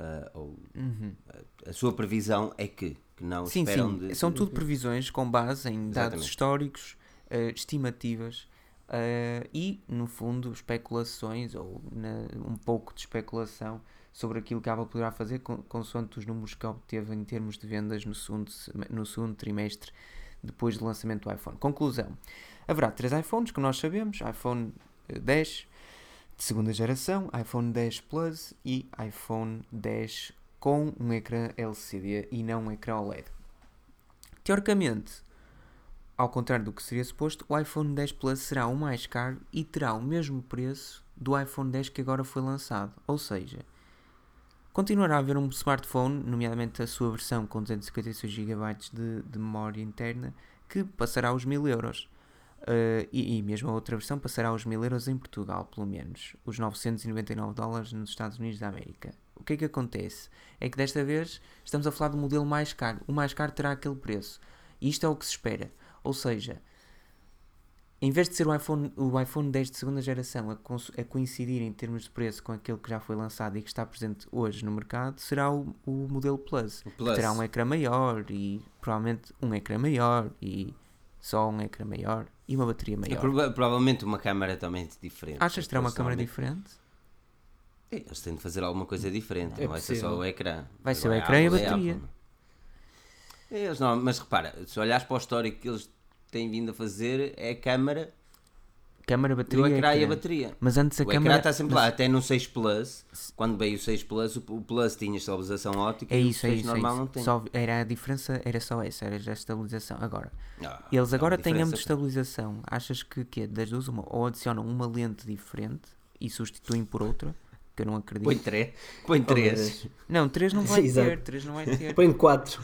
Ah, ou, a, a sua previsão é que, que não Uhum. Sim, esperam sim. de. São tudo previsões com base em dados Exatamente. históricos, eh, estimativas eh, e, no fundo, especulações ou na- um pouco de especulação sobre aquilo que a Apple poderá fazer con- consoante os números que obteve em termos de vendas no segundo, no segundo trimestre depois do lançamento do iPhone. Conclusão. Haverá três iPhones, como nós sabemos, iPhone eh, 10 de segunda geração, iPhone 10 Plus e iPhone 10 com um ecrã LCD e não um ecrã OLED. Teoricamente, ao contrário do que seria suposto, o iPhone 10 Plus será o mais caro e terá o mesmo preço do iPhone 10 que agora foi lançado. Ou seja, continuará a haver um smartphone, nomeadamente a sua versão com 256 GB de, de memória interna, que passará os 1000 euros. Uh, e, e, mesmo a outra versão passará aos 1000 euros em Portugal, pelo menos, os 999 dólares nos Estados Unidos da América. O que é que acontece? É que desta vez estamos a falar do modelo mais caro. O mais caro terá aquele preço. E isto é o que se espera. Ou seja, em vez de ser o iPhone, o iPhone 10 de segunda geração a, a, coincidir em termos de preço com aquele que já foi lançado e que está presente hoje no mercado, será o, o modelo Plus, o Plus. Que terá um ecrã maior e provavelmente um ecrã maior e só um ecrã maior e uma bateria maior. E prova provavelmente uma câmera também diferente. Achas que terá uma câmera diferente? Eles têm de fazer alguma coisa diferente, é não vai ser só o ecrã. Vai ser o ecrã e a bateria. Eles não, mas repara, se olhares para o histórico que eles têm vindo a fazer, é a câmera câmara, bateria. O ecrã e a bateria. Mas antes a o câmera. está sempre lá, até no 6 Plus. Quando veio o 6 Plus, o Plus tinha estabilização ótica é isso, e o 6 é isso, normal é isso. não tem. Só era a diferença, era só essa, era já a estabilização. Agora, ah, eles agora têm ambos de estabilização. Achas que, que das duas, uma, ou adicionam uma lente diferente e substituem por outra? Que eu não acredito. Põe 3. Põe 3. não, 3 não vai ter. 3 não vai ter. Põe 4.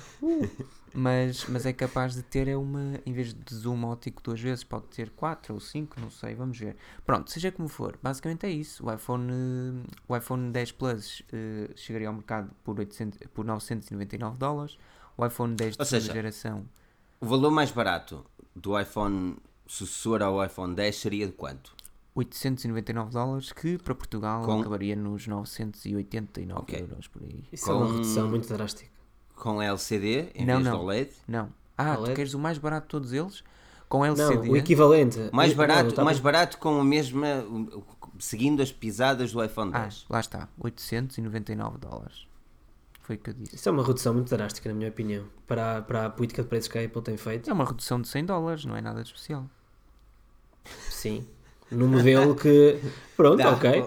Mas, mas é capaz de ter é uma, em vez de zoom óptico duas vezes, pode ter quatro ou cinco, não sei, vamos ver. Pronto, seja como for, basicamente é isso. O iPhone, o iPhone 10 Plus uh, chegaria ao mercado por, 800, por 999 dólares. O iPhone 10 de segunda geração. O valor mais barato do iPhone sucessor ao iPhone 10 seria de quanto? 899 dólares, que para Portugal Com... acabaria nos 989 okay. euros por aí. Isso Com... é uma redução muito drástica com LCD em não, vez não. do OLED? Não. Ah, OLED? tu queres o mais barato de todos eles? Com LCD? Não, o equivalente. Mais barato, não, mais barato com a mesma, seguindo as pisadas do iPhone 10. Ah, lá está, 899 dólares. Foi o que eu disse. Isso é uma redução muito drástica, na minha opinião, para, para a política de preços que a Apple tem feito. É uma redução de 100 dólares, não é nada de especial. Sim. No modelo que. Pronto, Dá, ok.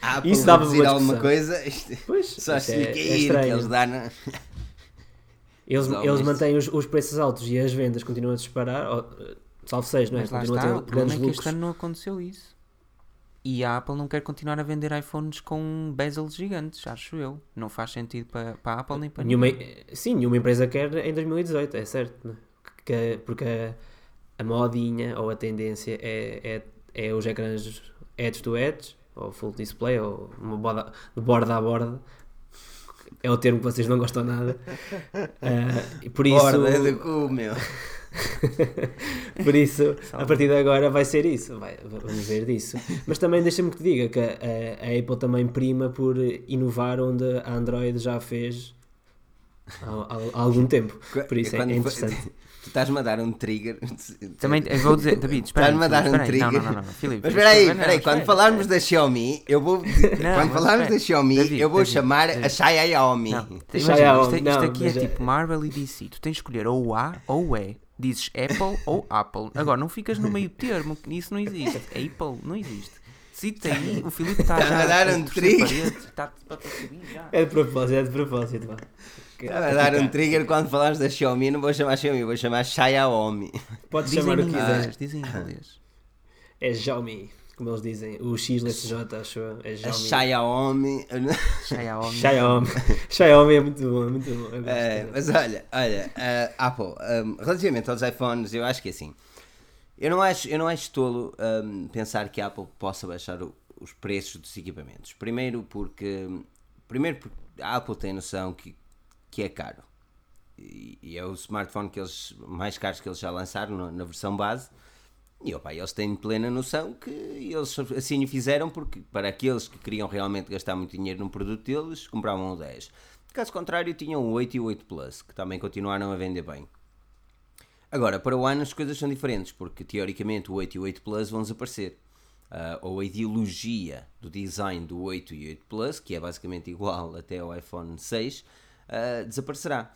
Ah, Isso dava dizer alguma coisa. Isto, pois, só se é, é estranho. eles dão. Eles, eles mantêm os, os, preços altos e as vendas continuam a disparar, ou, salvo seja, não é? Mas lá está, a ter o problema é que este ano não aconteceu isso. E a Apple não quer continuar a vender iPhones com bezels gigantes, acho eu. Não faz sentido para, para a Apple nem para nenhuma, Sim, nenhuma empresa quer em 2018, é certo. Né? Que, porque a, a, modinha ou a tendência é, é, é os ecrãs edge to edge, ou full display, ou uma borda, de borda a borda, é o termo que vocês não gostam nada. Uh, por isso. Borda de cu, meu. por isso, a partir de agora vai ser isso. Vai, vamos ver disso. Mas também deixa-me que te diga que a, a, Apple também prima por inovar onde a Android já fez há, há, há algum tempo. Por isso é, é interessante. Tu estás-me a dar um trigger. Também eu vou dizer, David, espera. Estás-me a dar um trigger. Não, não, não, não. Filipe, Mas espera aí, espera aí, quando falarmos da Xiaomi, eu vou. quando falarmos da Xiaomi, David, eu vou David, chamar David. a Xiaomi. Isto, isto aqui é tipo Marvel e DC. Tu tens de escolher ou o A ou o E. Dizes Apple ou Apple. Agora, não ficas no meio termo, isso não existe. Apple não existe. Cita aí, o Filipe está já a dar um trigger. Está para subir já. É de propósito, é de propósito. Estava a dar um trigger quando falares da Xiaomi, não vou chamar Xiaomi, vou chamar Xiaomi. Podes chamar o que quiseres. Dizem em inglês. É Xiaomi, como eles dizem. O X letra J, acho eu. É Xiaomi. Xiaomi. Xiaomi. Xiaomi é muito bom, é muito bom. É, mas olha, olha, uh, Apple, um, relativamente aos iPhones, eu acho que é assim. Eu não acho, eu não acho tolo um, pensar que a Apple possa baixar o, os preços dos equipamentos. Primeiro porque, primeiro porque a Apple tem noção que que é caro. E, e, é o smartphone que eles, mais caros que eles já lançaram na, na versão base. E opa, eles têm plena noção que eles assim o fizeram porque para aqueles que queriam realmente gastar muito dinheiro num produto deles, compravam o 10. Caso contrário, tinham o 8 e o 8 Plus, que também continuaram a vender bem. Agora, para o ano as coisas são diferentes, porque teoricamente o 8 e o 8 Plus vão desaparecer. Uh, ou a ideologia do design do 8 e 8 Plus, que é basicamente igual até ao iPhone 6, uh, desaparecerá.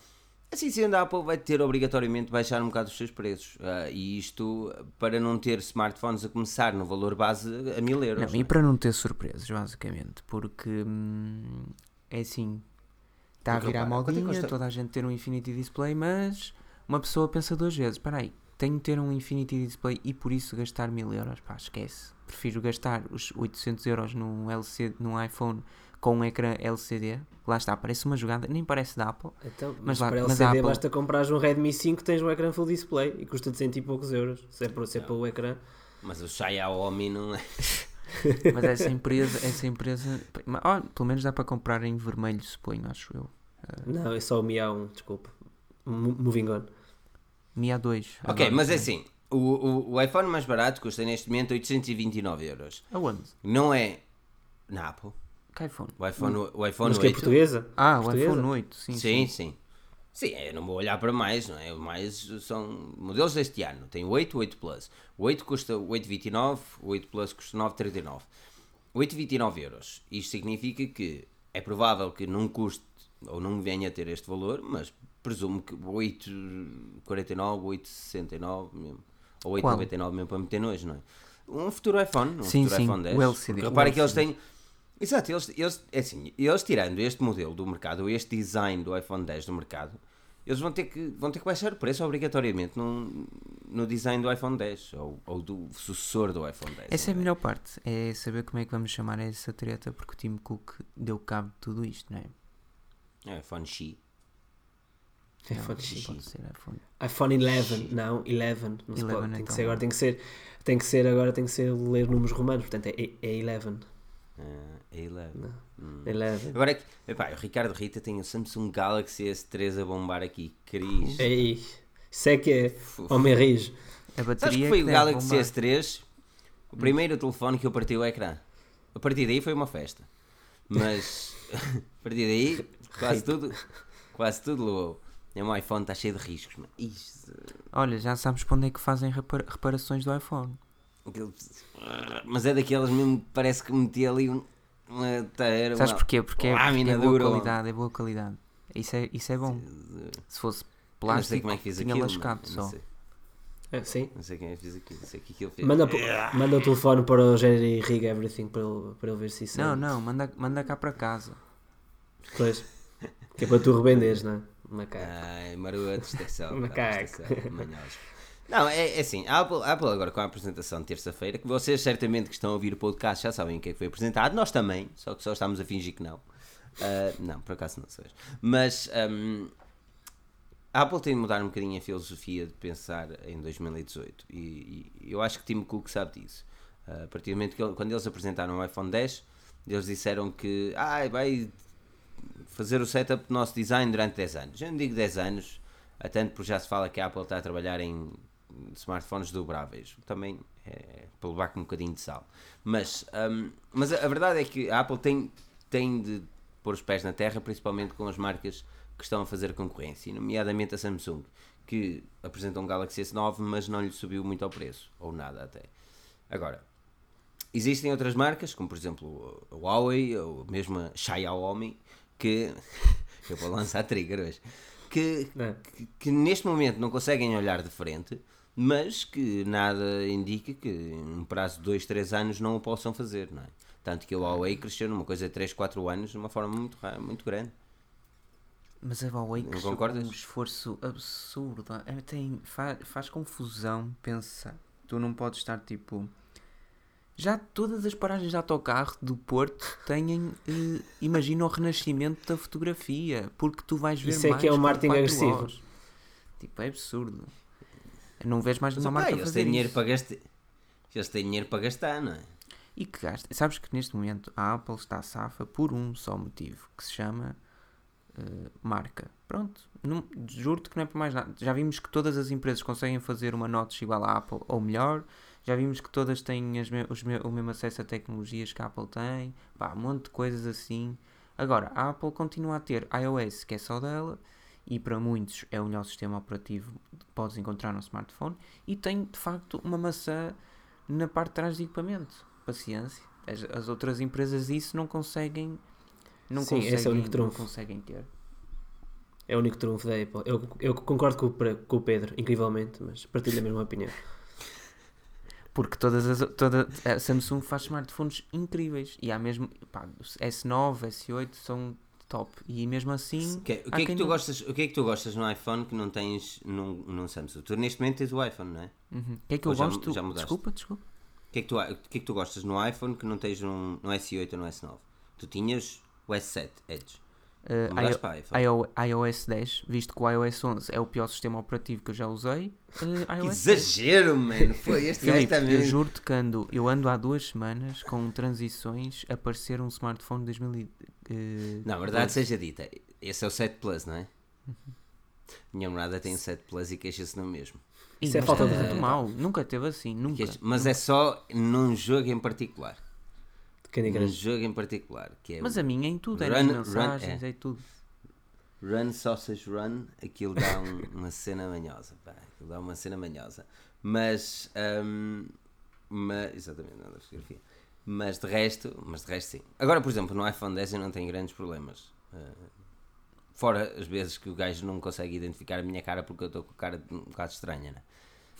Assim sendo, a Apple vai ter obrigatoriamente baixar um bocado os seus preços. Uh, e isto para não ter smartphones a começar no valor base a 1000 euros. Não, e para não ter surpresas, basicamente. Porque hum, é assim: está a virar modinha, toda a gente ter um Infinity Display, mas uma pessoa pensa duas vezes: espera aí, tenho de ter um Infinity Display e por isso gastar 1000 euros. Pá, esquece. Prefiro gastar os 800 euros num LCD, num iPhone com um ecrã LCD. Lá está, parece uma jogada, nem parece da Apple. Então, Mas mas, lá- para mas LCD a Apple- basta comprar um Redmi 5 tens um ecrã full display e custa de cento e poucos euros. Se é para, se é para o ecrã. Mas o Xiaomi não é. Mas essa empresa, essa empresa, ó, pelo menos dá para comprar em vermelho, suponho, acho eu. Não, é só o Mi A1, desculpa. Mo- Moving on. Mi A2. Ok, agora. mas é assim. O, o, o iPhone mais barato custa neste momento 829 euros. Aonde? Não é na Apple. Que iPhone? O iPhone, o iPhone Mas que é 8. portuguesa? Ah, o Portuguesa? iPhone 8, sim. Sim, sim. Sim, eu não vou olhar para mais, não é? Mais são modelos deste ano. Tem o 8, o 8 Plus. O 8 custa 8,29, o 8 Plus custa 9,39. 8,29 euros. Isto significa que é provável que não custe ou não venha a ter este valor, mas presumo que 8,49, 8,69 mesmo. Ou Qual? 8,99 mesmo para meter nojo, não é? Um futuro iPhone, um Sim, futuro sim, iPhone 10. o LCD. Repara O que eles têm Exato, eles, eles, é assim, eles tirando este modelo do mercado, ou este design do iPhone 10 do mercado, eles vão ter que, vão ter que baixar o preço obrigatoriamente no, no design do iPhone 10 ou, ou do sucessor do iPhone 10. Essa é a não melhor parte, é saber como é que vamos chamar essa treta, porque o Tim Cook deu cabo de tudo isto, não é? é? iPhone X. Não, iPhone X. pode ser iPhone. iPhone 11, não, 11. Não se 11, pode. Tem que então. ser agora, tem que ser, tem que ser agora, tem que ser ler números romanos, portanto é, é 11. Uh, A11. Não. Hum. 11. Agora é que, epá, o Ricardo Rita tem o Samsung Galaxy S3 a bombar aqui. Cris. Ei, isso é que é homem rijo. A Sabes bateria que foi que o Galaxy bombar. S3 o primeiro telefone que eu parti o ecrã. A partir daí foi uma festa. Mas a partir daí quase tudo, quase tudo levou. É um iPhone está cheio de riscos. Olha, já sabes para onde é que fazem repara- reparações do iPhone. Aquele- Mas é daqueles mesmo que parece que meti ali um, uma tareira. Sabes porquê? Porque é, lâmina é boa dura. qualidade, é boa qualidade. Isso é, isso é bom. Se fosse Eu não sei plástico, como é que fiz tinha aquilo. lascado. Não só. sei, É, sim. não sei quem é que fez aquilo. Não sei o que aquilo fez. Manda, po- manda o telefone para o Jerry Rig Everything para ele, para ele ver se isso é- Não, não, manda, manda cá para casa. Pois. Que é para tu rebenderes, não é? Macaco. Ai, é só. pá, Macaco. é manhosos. Não, é, é assim, a Apple, a Apple agora com a apresentação de terça-feira, que vocês certamente que estão a ouvir o podcast já sabem o que é que foi apresentado, nós também, só que só estamos a fingir que não. Ah, não, por acaso não sei. Mas ahm, a Apple tem de mudar um bocadinho a filosofia de pensar em 2018 e, e eu acho que Tim Cook sabe disso. Ah, a partir do momento que ele- quando eles apresentaram o iPhone 10, eles disseram que ah, vai fazer o setup do nosso design durante 10 anos. Eu não digo 10 anos, tanto porque já se fala que a Apple está a trabalhar em smartphones dobráveis. Também é para levar com um bocadinho de sal. Mas, hum, mas a, a verdade é que a Apple tem, tem de pôr os pés na terra, principalmente com as marcas que estão a fazer concorrência, nomeadamente a Samsung, que apresenta um Galaxy S9, mas não lhe subiu muito ao preço, ou nada até. Agora, Existem outras marcas, como por exemplo a Huawei ou mesmo a Xiaomi, que eu vou lançar trigger hoje, que, É. que, que neste momento não conseguem olhar de frente, mas que nada indica que num prazo de 2, 3 anos não o possam fazer, não é? Tanto que a Huawei cresceu numa coisa de 3, 4 anos de uma forma muito, muito grande. Mas a Huawei Não cresceu com um esforço absurdo. É, tem, fa- faz confusão pensar. Tu não podes estar tipo. Já todas as paragens de autocarro do Porto têm, eh, imagina o renascimento da fotografia, porque tu vais ver Isso é mais que é o marketing agressivo. horas. Tipo, é absurdo. Não vês mais nenhuma marca eles fazer têm dinheiro isso. para gastar. Eles têm dinheiro para gastar, não é? E que gasta. Sabes que neste momento a Apple está a safa por um só motivo, que se chama eh, marca. Pronto, juro-te que não é por mais nada. Já vimos que todas as empresas conseguem fazer uma notch igual à Apple ou melhor. Já vimos que todas têm me- os me- o mesmo acesso a tecnologias que a Apple tem. Pá, um monte de coisas assim. Agora, a Apple continua a ter iOS, que é só dela, e para muitos é o melhor sistema operativo que podes encontrar no smartphone, e tem de facto uma maçã na parte de trás do equipamento. Paciência. As, as outras empresas isso não conseguem. Não Sim, esse é o conseguem, único não trunfo. conseguem ter. É o único trunfo da Apple. Eu, eu concordo com o, com o Pedro, incrivelmente, mas partilho a mesma opinião. Porque todas as, toda, a Samsung faz smartphones incríveis. E há mesmo. Pá, S9, S8 são top. E mesmo assim. O que, que é que tu não- gostas, o que é que tu gostas no iPhone que não tens num, num Samsung? Tu neste momento tens o iPhone, não é? Uhum. O que é que eu Ou já- gosto? já mudaste? desculpa, desculpa. O que, é que tu, o que é que tu gostas no iPhone que não tens num, no S8 ou no S9? Tu tinhas O S7 Edge. Uh, iPhone. IO- iOS 10, visto que o iOS 11 é o pior sistema operativo que eu já usei. uh, Que iOS 10. exagero, mano. Foi este Filipe, eu juro-te que ando, eu ando há duas semanas com transições a parecer um smartphone de 2000 e, uh, Não, a verdade seja dita. Esse é o 7 Plus, não é? Minha namorada tem 7 Plus e queixa-se no mesmo. Isso é falta de muito mal, nunca teve assim, nunca. Queixa- Mas é só num jogo em particular. Candy Num Crush. jogo em particular. Que é Mas a minha é em tudo, é Run- nas run- mensagens, é. é tudo. Run Sausage Run. Aquilo dá um- uma cena manhosa. Pá, aquilo dá uma cena manhosa. Mas. mas exatamente, não da fotografia. Mas de resto, mas de resto sim. Agora, por exemplo, no iPhone 10 eu não tenho grandes problemas. Uh, fora as vezes que o gajo não consegue identificar a minha cara porque eu estou com a cara um bocado estranha, né?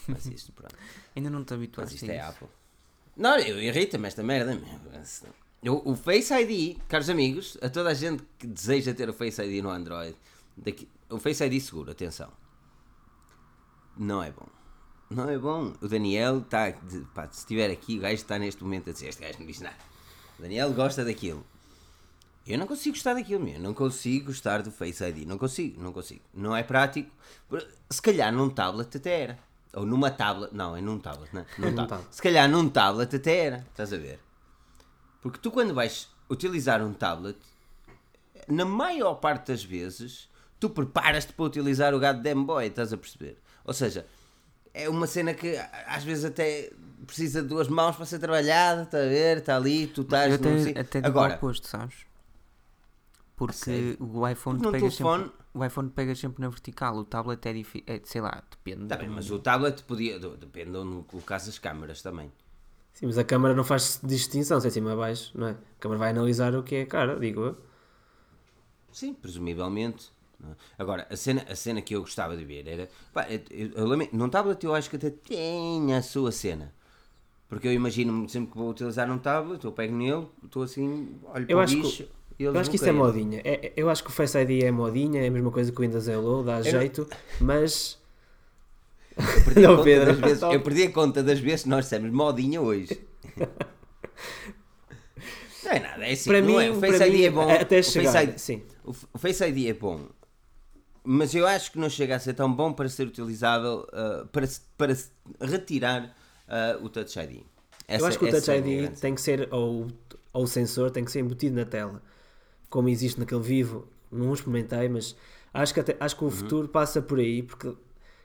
Mas isto, pronto. Ainda não te Mas habituaste isto a é isso. Apple. Não, eu irrita-me esta merda. meu. O, o Face ID, caros amigos, a toda a gente que deseja ter o Face ID no Android, daqui- o Face ID seguro, atenção. Não é bom. Não é bom. O Daniel está. de- pá, se estiver aqui, o gajo está neste momento a dizer: Este gajo não diz nada. O Daniel gosta daquilo. Eu não consigo gostar daquilo, meu. Não consigo gostar do Face ID. Não consigo, não consigo. Não é prático. Se calhar num tablet até era. Ou numa tablet. Não, é num tablet, não é? Num tablet. tablet. Se calhar num tablet até era. Estás a ver? Porque tu, quando vais utilizar um tablet, na maior parte das vezes, tu preparas-te para utilizar o gado Game Boy. Estás a perceber? Ou seja, é uma cena que às vezes até precisa de duas mãos para ser trabalhada. Está a ver? Está ali, tu estás. Eu até, si- até Agora, oposto, sabes? Porque o iPhone Porque pega telefone- sempre, o iPhone pega sempre na vertical, o tablet é difícil, é, sei lá, depende. Tá bem, mas o tablet podia. do- Depende de onde colocasse as câmaras também. Sim, mas a câmara não faz distinção se é cima a baixo, não é? A câmara vai analisar o que é a cara, digo eu. Sim, presumivelmente. Não é? Agora, a cena, a cena que eu gostava de ver era. Pá, eu, eu, eu lamento, num tablet eu acho que até tem a sua cena. Porque eu imagino sempre que vou utilizar um tablet, eu pego nele, estou assim, olho Eu para acho o que- bicho. e eles Eu acho que não isso é modinha. É- é- eu acho que o Face ID é modinha, é a mesma coisa que o Windows Hello, dá jeito, mas. Eu perdi, Não, a conta Pedro, das vezes, não. eu perdi a conta das vezes que nós dissemos modinha hoje. não é nada, é assim. Para não mim, é. O Face ID mim, é bom. até o chegar. Face ID, Sim. O o Face ID é bom, mas eu acho que não chega a ser tão bom para ser utilizável uh, para, para retirar uh, o Touch ID. eu acho que o essa Touch é ID tem que ser, ou, ou o sensor tem que ser embutido na tela, como existe naquele vivo. Não experimentei, mas acho que, até, acho que o futuro passa por aí, porque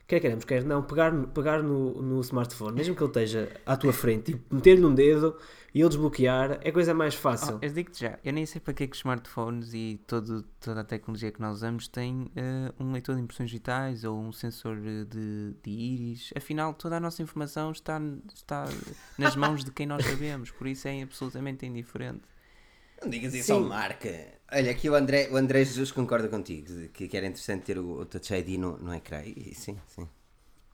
quer queremos, quer não, pegar, pegar no, no smartphone, mesmo que ele esteja à tua frente, tipo, meter-lhe um dedo e ele desbloquear, é coisa mais fácil. Oh, eu digo-te já, eu nem sei para que é que os smartphones e todo, toda a tecnologia que nós usamos tem eh, um leitor de impressões digitais ou um sensor eh, de, de íris. Afinal, toda a nossa informação está, está nas mãos de quem nós sabemos, por isso é absolutamente indiferente. Não digas isso ao marca. Olha, aqui o André, o André Jesus concorda contigo, que, que era interessante ter o, o Touch ID no, no ecrã. E, sim, sim.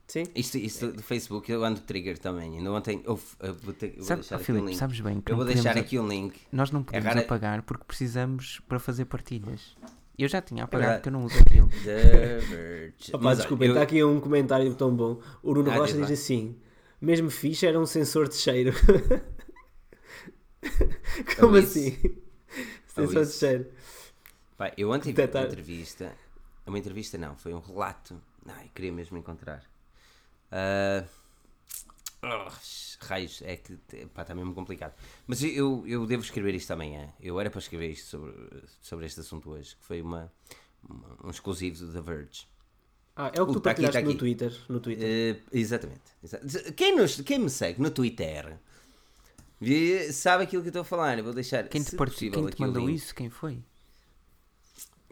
Sim. Isto, isto do Facebook, eu ando trigger também. Ainda ontem, eu, eu vou, ter, eu vou Sabe- deixar oh, aqui Filipe, um link. sabes bem que eu vou deixar aqui um link. Nós não podemos apagar porque precisamos para fazer partilhas. Eu já tinha apagado porque eu não uso aquilo. Mas, olha, desculpem, eu- está aqui um comentário tão bom. O Nuno Ah, Rocha diz assim: mesmo fixe era um sensor de cheiro. Como isso. assim? Ou sensor de isso. cheiro. Pá, eu ontem vi uma entrevista. Uma entrevista não, foi um relato. Ai, queria mesmo encontrar. Ah, oh, raios, é que pá, está mesmo complicado. Mas eu, eu devo escrever isto amanhã. Eu era para escrever isto sobre, sobre este assunto hoje, que foi uma, uma- um exclusivo do The Verge. Ah, é o que Uh, tu tá aqui, partilhaste tá no aqui. Twitter. No Twitter. Eh, exatamente. exa- Quem, nos, quem me segue no Twitter vi- sabe aquilo que eu estou a falar. Eu vou deixar. Quem te, possível, quem te aqui o mandou link. isso? Quem foi?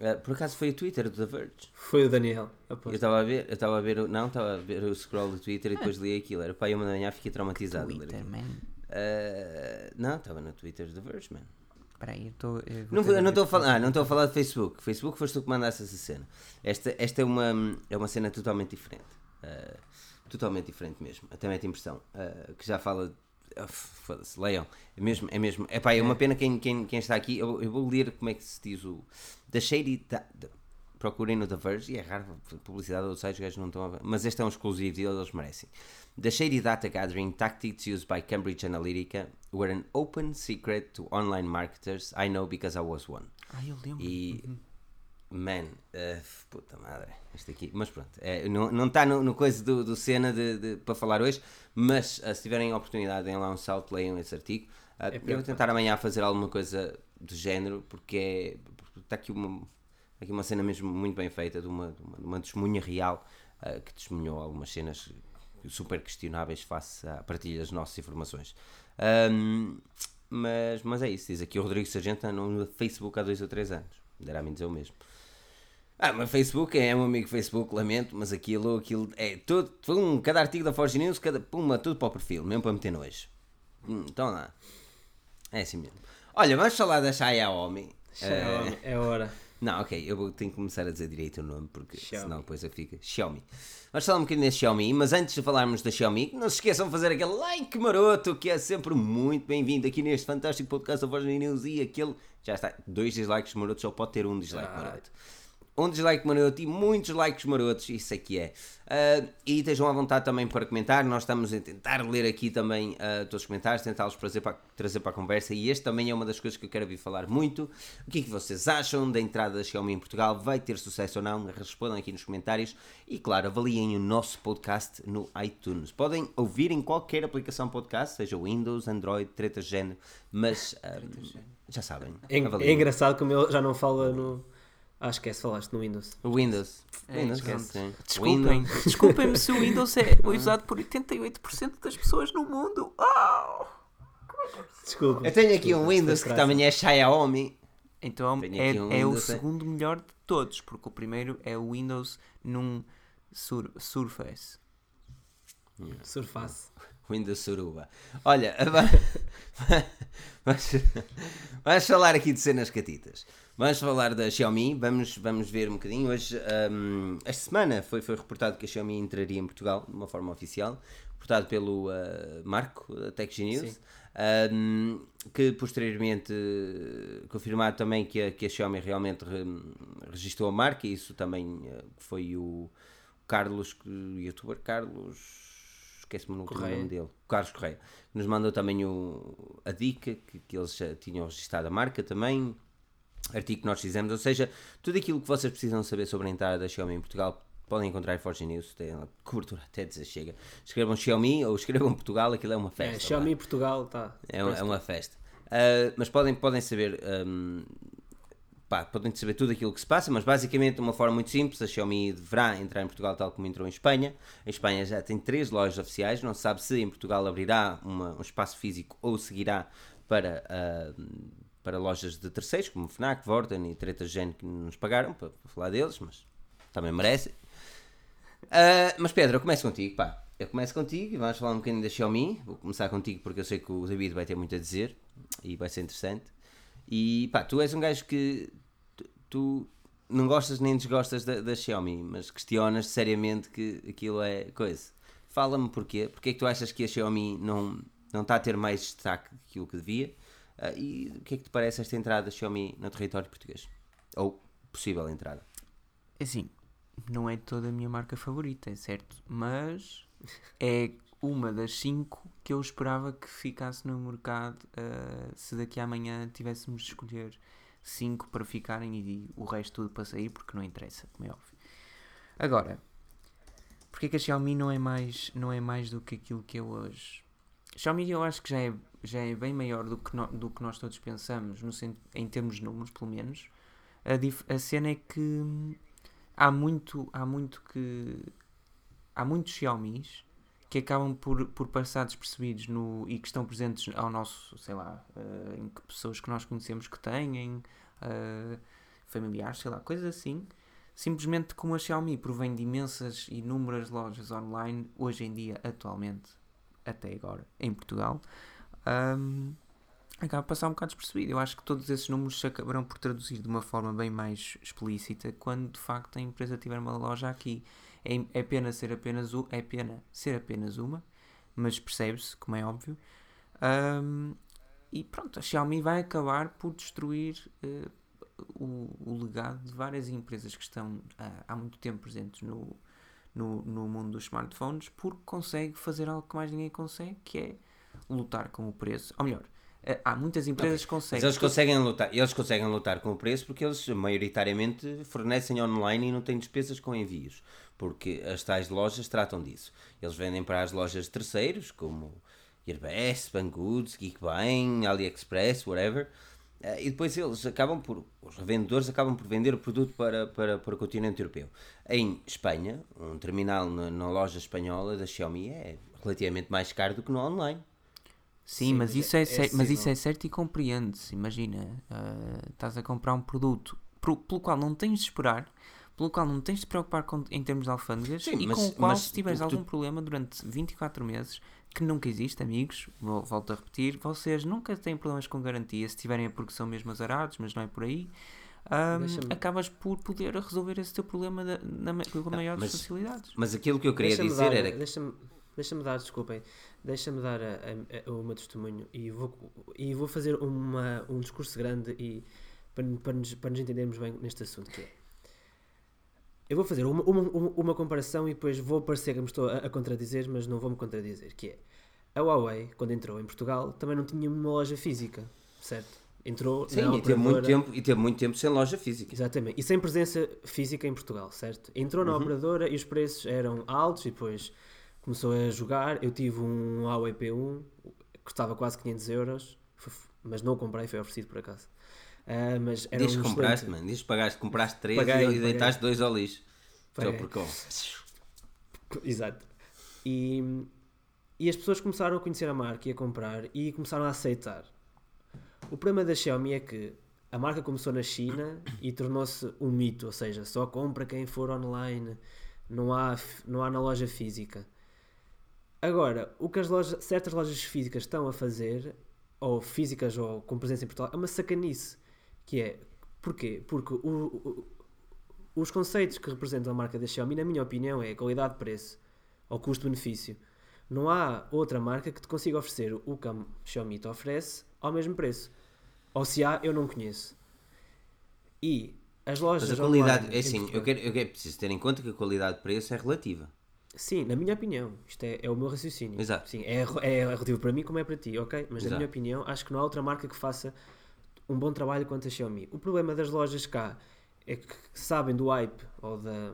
Ah, por acaso foi o Twitter do The Verge. Foi o Daniel. Eu aposto. estava a ver, eu estava a ver, o- não, estava a ver o scroll do Twitter e depois li aquilo. Era pai, uma da manhã fiquei traumatizado. Twitter, man. Ah, não, estava no Twitter do The Verge, man. Espera aí, eu estou... eu vou Não, eu não estou a falar, ah, não estou a falar de Facebook. Facebook foste tu que mandaste essa cena. Esta, esta é, uma, é uma cena totalmente diferente. Ah, totalmente diferente mesmo. Até mete impressão. Que já fala. Ah, Foda-se, leiam. É mesmo, é mesmo. É pá, é uma pena quem, quem, quem está aqui. Eu, eu vou ler como é que se diz o. Da Shady. Da, da- procurem no The Verge e é raro publicidade ou sites, os gajos não estão a ver. Mas este é um exclusivo e eles merecem. The shady data gathering tactics used by Cambridge Analytica were an open secret to online marketers. I know because I was one. Ah, eu lembro. E, Uhum. Man, uh, puta madre, isto aqui. Mas pronto, é, não, não está no, no coisa do, do cena de, de- para falar hoje, mas uh, se tiverem a oportunidade, deem lá um salto, leiam esse artigo. Uh, eu vou tentar amanhã fazer alguma coisa do género, porque é, está aqui uma, aqui uma cena mesmo muito bem feita de uma, de uma, de uma testemunha real uh, que testemunhou algumas cenas super questionáveis face à partilha das nossas informações. Um, mas, mas é isso, diz aqui o Rodrigo Sargento no Facebook há dois ou três anos. Dará a mim dizer o mesmo. Ah, mas Facebook é um amigo Facebook, lamento, mas aquilo, aquilo é tudo, pum, cada artigo da Forge News, cada, puma, tudo para o perfil, mesmo para meter nojo. Hum, então lá. É assim mesmo. Olha, vamos falar da Xiaomi. Xiaomi, é hora. Não, ok, eu tenho que começar a dizer direito o nome, porque Xiaomi. senão depois eu fico. Xiaomi. Vamos falar um bocadinho da Xiaomi, mas antes de falarmos da Xiaomi, não se esqueçam de fazer aquele like maroto, que é sempre muito bem-vindo aqui neste fantástico podcast da Voz News e aquele. Já está, dois dislikes marotos, só pode ter um dislike Ah. maroto. Um dislike maroto e muitos likes marotos, isso aqui é. Ah, e estejam à vontade também para comentar, nós estamos a tentar ler aqui também ah, todos os comentários, tentá-los trazer para, trazer para a conversa e este também é uma das coisas que eu quero vir falar muito. O que é que vocês acham da entrada da Xiaomi em Portugal? Vai ter sucesso ou não? Respondam aqui nos comentários e claro, avaliem o nosso podcast no iTunes. Podem ouvir em qualquer aplicação podcast, seja Windows, Android, treta de género, mas ah, já sabem. É, é engraçado como ele já não fala no. Ah, esquece, falaste no Windows. O Windows. É, Windows. Desculpem, Windows. desculpem-me se o Windows é usado por 88% das pessoas no mundo. Oh! Desculpa. Eu tenho aqui um desculpa, Windows estou que também é Xiaomi. Então é, um é o Windows, é? segundo melhor de todos, porque o primeiro é o Windows num sur Surface. Surface. Windows Suruba. Olha, vamos, vamos falar aqui de cenas catitas. Vamos falar da Xiaomi, vamos, vamos ver um bocadinho. Hoje, hum, esta semana foi, foi reportado que a Xiaomi entraria em Portugal de uma forma oficial, reportado pelo ah, Marco, da Tech News, hum, que posteriormente confirmado também que a, que a Xiaomi realmente re- registrou a marca, e isso também eh, foi o Carlos, o youtuber Carlos esquece-me no Correia. nome dele, o Carlos Correia, que nos mandou também o, a dica que, que eles já tinham registrado a marca também, artigo que nós fizemos, ou seja, tudo aquilo que vocês precisam saber sobre a entrada da Xiaomi em Portugal podem encontrar em Forge News, tem lá cobertura até dizer chega. Escrevam Xiaomi ou escrevam Portugal, aquilo é uma festa. É, lá. Xiaomi Portugal, tá. É, uma- é uma festa. Ah, mas podem, podem saber. ahm, pá, podem saber tudo aquilo que se passa, mas basicamente de uma forma muito simples, a Xiaomi deverá entrar em Portugal tal como entrou em Espanha. A Espanha já tem três lojas oficiais, não se sabe se em Portugal abrirá uma- um espaço físico ou seguirá para, ah, para lojas de terceiros, como Fnac, Vorten e Treta Gen que nos pagaram para, falar deles, mas também merecem. Ah, mas Pedro, eu começo contigo, pá. Eu começo contigo e vamos falar um bocadinho da Xiaomi. Vou começar contigo porque eu sei que o David vai ter muito a dizer e vai ser interessante. E pá, tu és um gajo que tu, não gostas nem desgostas da, da Xiaomi, mas questionas seriamente que aquilo é coisa. Fala-me porquê. Porquê é que tu achas que a Xiaomi não, não está a ter mais destaque que aquilo que devia? Ah, e o que é que te parece esta entrada da Xiaomi no território português? Ou possível entrada? Assim, não é toda a minha marca favorita, é certo? Mas é uma das cinco que eu esperava que ficasse no mercado ah, se daqui a amanhã tivéssemos de escolher cinco para ficarem e o resto tudo para sair, porque não interessa, como é óbvio. Agora, porque que a Xiaomi não é mais, não é mais do que aquilo que é hoje? Xiaomi eu acho que já é, já é bem maior do que, no- do que nós todos pensamos, no em termos de números, pelo menos. A, dif- a cena é que há muito, há muito que há muitos Xiaomis que acabam por, por passar despercebidos no, e que estão presentes ao nosso, sei lá, eh, em que pessoas que nós conhecemos que têm, eh, familiares, sei lá, coisas assim. Simplesmente como a Xiaomi provém de imensas inúmeras lojas online, hoje em dia, atualmente, até agora, em Portugal, hum, acaba a passar um bocado despercebido. Eu acho que todos esses números se acabarão por traduzir de uma forma bem mais explícita quando de facto a empresa tiver uma loja aqui. É, é pena ser apenas u- é pena ser apenas uma, mas percebe-se, como é óbvio. Ahm, e pronto, a Xiaomi vai acabar por destruir eh, o, o legado de várias empresas que estão ah, há muito tempo presentes no, no, no mundo dos smartphones porque consegue fazer algo que mais ninguém consegue, que é lutar com o preço. Ou melhor, eh, há muitas empresas que Mas conseguem. eles conseguem lutar, eles conseguem lutar com o preço porque eles maioritariamente fornecem online e não têm despesas com envios, porque as tais lojas tratam disso. Eles vendem para as lojas de terceiros, como Gearbest, Banggood, Geekbuying, AliExpress, whatever. Eh, E depois eles acabam por, os revendedores acabam por vender o produto para, para, para o continente europeu. Em Espanha, um terminal na, na loja espanhola da Xiaomi é relativamente mais caro do que no online. Sim, Sim, mas, mas isso é- é, é cer- mas acessível. isso é certo e compreende-se. Imagina, ah, estás a comprar um produto pro- pelo qual não tens de esperar, pelo qual não tens de te preocupar com- em termos de alfândegas Sim, e mas- com o qual, mas se tiveres que tu- algum problema durante 24 meses, que nunca existe, amigos, volto a repetir, vocês nunca têm problemas com garantia. Se tiverem é porque são mesmo azarados, mas não é por aí. Deixa-me- acabas por poder resolver esse teu problema da- na, ma- com maiores mas- facilidades. Mas aquilo que eu queria dizer dar, era Deixa-me deixa dar, desculpem, deixa-me dar a, a, a, o meu testemunho e vou, e vou fazer uma, um discurso grande e para, para, nos, para nos entendermos bem neste assunto que é. Eu vou fazer uma, uma, uma- uma comparação e depois vou parecer que me estou a, a contradizer, mas não vou me contradizer, que é a Huawei, quando entrou em Portugal, também não tinha uma loja física, certo? Entrou Sim, na e teve, muito operadora- tempo, e teve muito tempo sem loja física. Exatamente. E sem presença física em Portugal, certo? Entrou na operadora e os preços eram altos e depois começou a jogar. Eu tive um Huawei P1, custava quase 500 euros, mas não o comprei, foi oferecido por acaso. Ah, mas era Diz um que compraste, excelente- mano. Diz que pagaste, compraste três Paguei, e, paguei. deitaste dois ao lixo. Só porque. Exato. E, e as pessoas começaram a conhecer a marca e a comprar e começaram a aceitar. O problema da Xiaomi é que a marca começou na China e tornou-se um mito, ou seja, só compra quem for online, não há, não há na loja física. Agora, o que as lojas, certas lojas físicas estão a fazer, ou físicas ou com presença em Portugal, é uma sacanice. Que é, porquê? Porque o- o- os conceitos que representam a marca da Xiaomi, na minha opinião, é qualidade-preço ou custo-benefício. Não há outra marca que te consiga oferecer o que a Xiaomi te oferece ao mesmo preço. Ou se há, eu não conheço. E as lojas. Mas a qualidade. online É assim, eu quero, eu quero preciso ter em conta que a qualidade de preço é relativa. Sim, na minha opinião. Isto é, é o meu raciocínio. Exato. Sim, é, é relativo para mim como é para ti, ok? Mas na Exato. minha opinião, acho que não há outra marca que faça um bom trabalho quanto a Xiaomi. O problema das lojas cá é que sabem do hype ou da,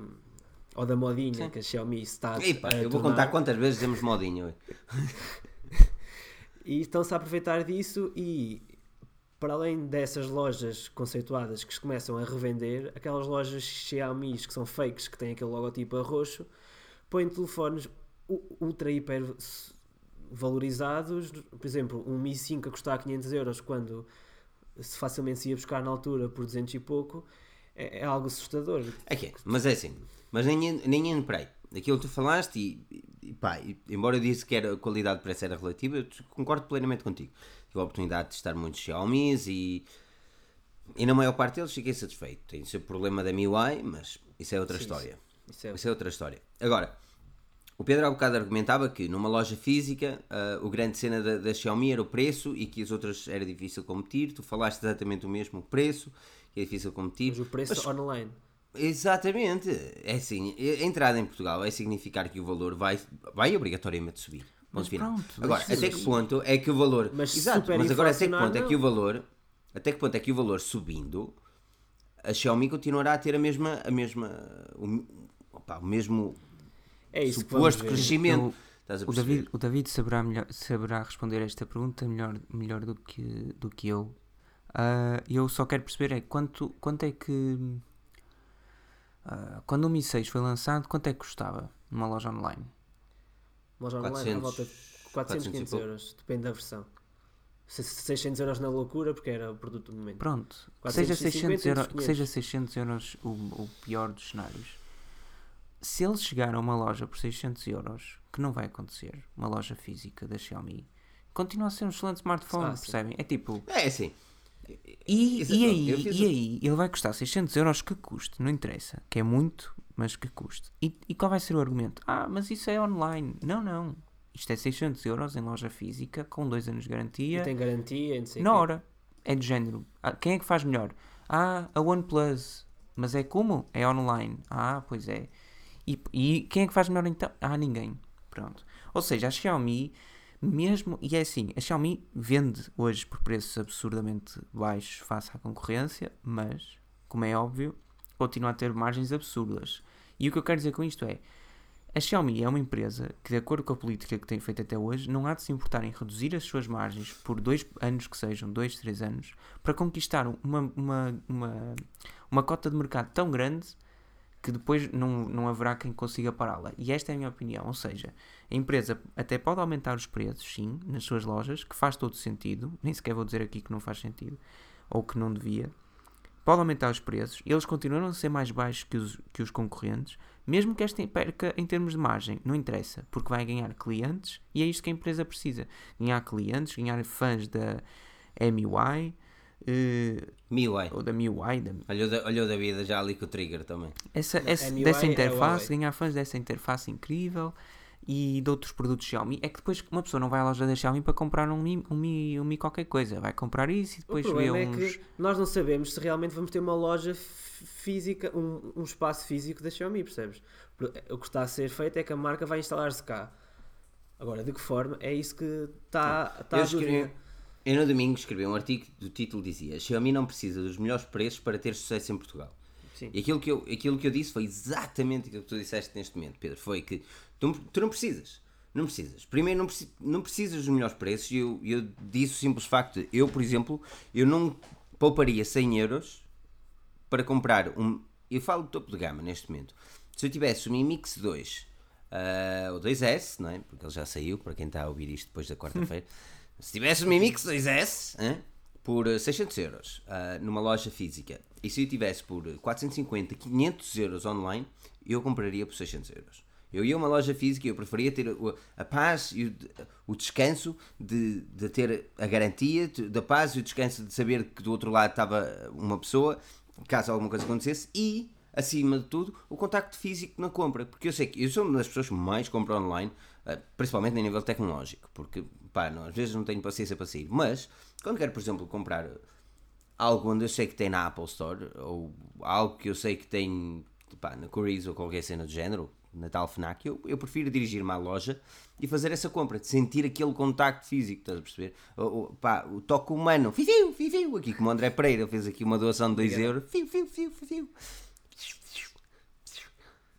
ou da modinha Sim. que a Xiaomi está Epa, a eu vou tornar. contar quantas vezes dizemos modinho. ué. E estão-se a aproveitar disso e para além dessas lojas conceituadas que se começam a revender, aquelas lojas Xiaomi que são fakes, que têm aquele logotipo a roxo, põem telefones ultra hiper valorizados, por exemplo, um Mi 5 a custar 500 euros quando se facilmente se ia buscar na altura por 200 e pouco, é, é algo assustador. É que é, mas é assim. Mas nem, nem aí. Aquilo que tu falaste, e, e pá, e- embora eu disse que era, a qualidade de preço era relativa, eu concordo plenamente contigo. Tive a oportunidade de testar muitos Xiaomi's e, e na maior parte deles fiquei satisfeito. Tem o seu problema da MIUI, mas isso é outra Sim, história. Isso é, Isso é outra história. Agora, o Pedro há bocado argumentava que numa loja física ah, o grande cena da, da Xiaomi era o preço e que as outras era difícil competir. Tu falaste exatamente o mesmo, o preço, que é difícil competir. mas o preço Mas- online. Exatamente. É assim, a entrada em Portugal vai significar que o valor vai, vai obrigatoriamente subir. Ponto Mas final. pronto, agora, até isso- que ponto é que o valor. Mas Exato, mas agora até que ponto é não. que o valor. Até que ponto é que o valor subindo, a Xiaomi continuará a ter a mesma. A mesma o, opa, o mesmo É isso que suposto ver. crescimento. Eu- Estás a O perceber? David, o David saberá, melhor, saberá responder a esta pergunta melhor, melhor do, que, do que eu. Ah, eu só quero perceber é quanto, quanto é que. ah, quando o Mi 6 foi lançado, quanto é que custava numa loja online? Loja online, à 400, volta de 400, 400 e 500 pouco. euros, depende da versão. Se- 600 euros na loucura, porque era o produto do momento. Pronto, que seja 450 600, euros, entre que seja 600 euros o, o pior dos cenários. Se eles chegaram a uma loja por 600 euros, que não vai acontecer, uma loja física da Xiaomi, continua a ser um excelente smartphone, Ah, sim. percebem? É tipo, É assim. E, Isso- e, eu aí, e aí, ele vai custar 600 euros que custe, não interessa, que é muito, mas que custe. E, e qual vai ser o argumento? Ah, mas isso é online. Não, não. Isto é 600 euros em loja física, com dois anos de E garantia, tem garantia, e não sei na quê. hora. É de género. Ah, quem é que faz melhor? Ah, a OnePlus. Mas é como? É online. Ah, pois é. E, e quem é que faz melhor então? Ah, ninguém. Pronto. Ou seja, a Xiaomi Mesmo, e é assim, a Xiaomi vende hoje por preços absurdamente baixos face à concorrência, mas, como é óbvio, continua a ter margens absurdas. E o que eu quero dizer com isto é, a Xiaomi é uma empresa que, de acordo com a política que tem feito até hoje, não há de se importar em reduzir as suas margens por dois anos que sejam, dois, três anos, para conquistar uma, uma, uma, uma cota de mercado tão grande que depois não, não haverá quem consiga pará-la. E esta é a minha opinião. Ou seja, a empresa até pode aumentar os preços, sim, nas suas lojas, que faz todo sentido. Nem sequer vou dizer aqui que não faz sentido ou que não devia. Pode aumentar os preços, eles continuam a ser mais baixos que os, que os concorrentes, mesmo que esta perca em termos de margem, não interessa, porque vai ganhar clientes e é isto que a empresa precisa: ganhar clientes, ganhar fãs da MUI, Uh, MIUI. Ou da MIUI. Da... Olhou, da, olhou da vida já ali com o trigger também. Essa, essa dessa é interface, ganhar fãs dessa interface incrível e de outros produtos Xiaomi. É que depois uma pessoa não vai à loja da Xiaomi para comprar um Mi, um Mi, um Mi qualquer coisa. Vai comprar isso e depois vê uns... é que nós não sabemos se realmente vamos ter uma loja física, um, um espaço físico da Xiaomi, percebes? O que está a ser feito é que a marca vai instalar-se cá. Agora, de que forma? É isso que está, está a dúvida. Eu no domingo escrevi um artigo do título dizia Xiaomi não precisa dos melhores preços para ter sucesso em Portugal. Sim. E aquilo que, eu, aquilo que eu disse foi exatamente aquilo que tu disseste neste momento, Pedro. Foi que tu, tu não precisas. Não precisas. Primeiro, não, precis, não precisas dos melhores preços. E eu, eu disse o simples facto de, eu, por exemplo, eu não pouparia 100 euros para comprar um. Eu falo de topo de gama neste momento. Se eu tivesse um Mi Mix 2 uh, ah, ou 2S, não é? Porque ele já saiu, para quem está a ouvir isto depois da quarta-feira. Se tivesse o Mi Mix 2S hein, por 600 euros uh, numa loja física e se eu tivesse por 450, 500 euros online, eu compraria por 600 euros. Eu ia a uma loja física e eu preferia ter a paz e o, o descanso de, de ter a garantia, da paz e o descanso de saber que do outro lado estava uma pessoa, caso alguma coisa acontecesse, e acima de tudo, o contacto físico na compra. Porque eu sei que eu sou uma das pessoas que mais compram online, ah, principalmente a nível tecnológico, porque pá, não, às vezes não tenho paciência para sair. Mas, quando quero, por exemplo, comprar algo onde eu sei que tem na Apple Store, ou algo que eu sei que tem pá, na Currys ou qualquer cena do género, na tal FNAC, eu, eu prefiro dirigir-me à loja e fazer essa compra, de sentir aquele contacto físico, estás a perceber? O, o, pá, o toque humano, fiu, fiu, aqui como o André Pereira fez aqui uma doação de 2 euros, fiu, fiu, fiu, fiu.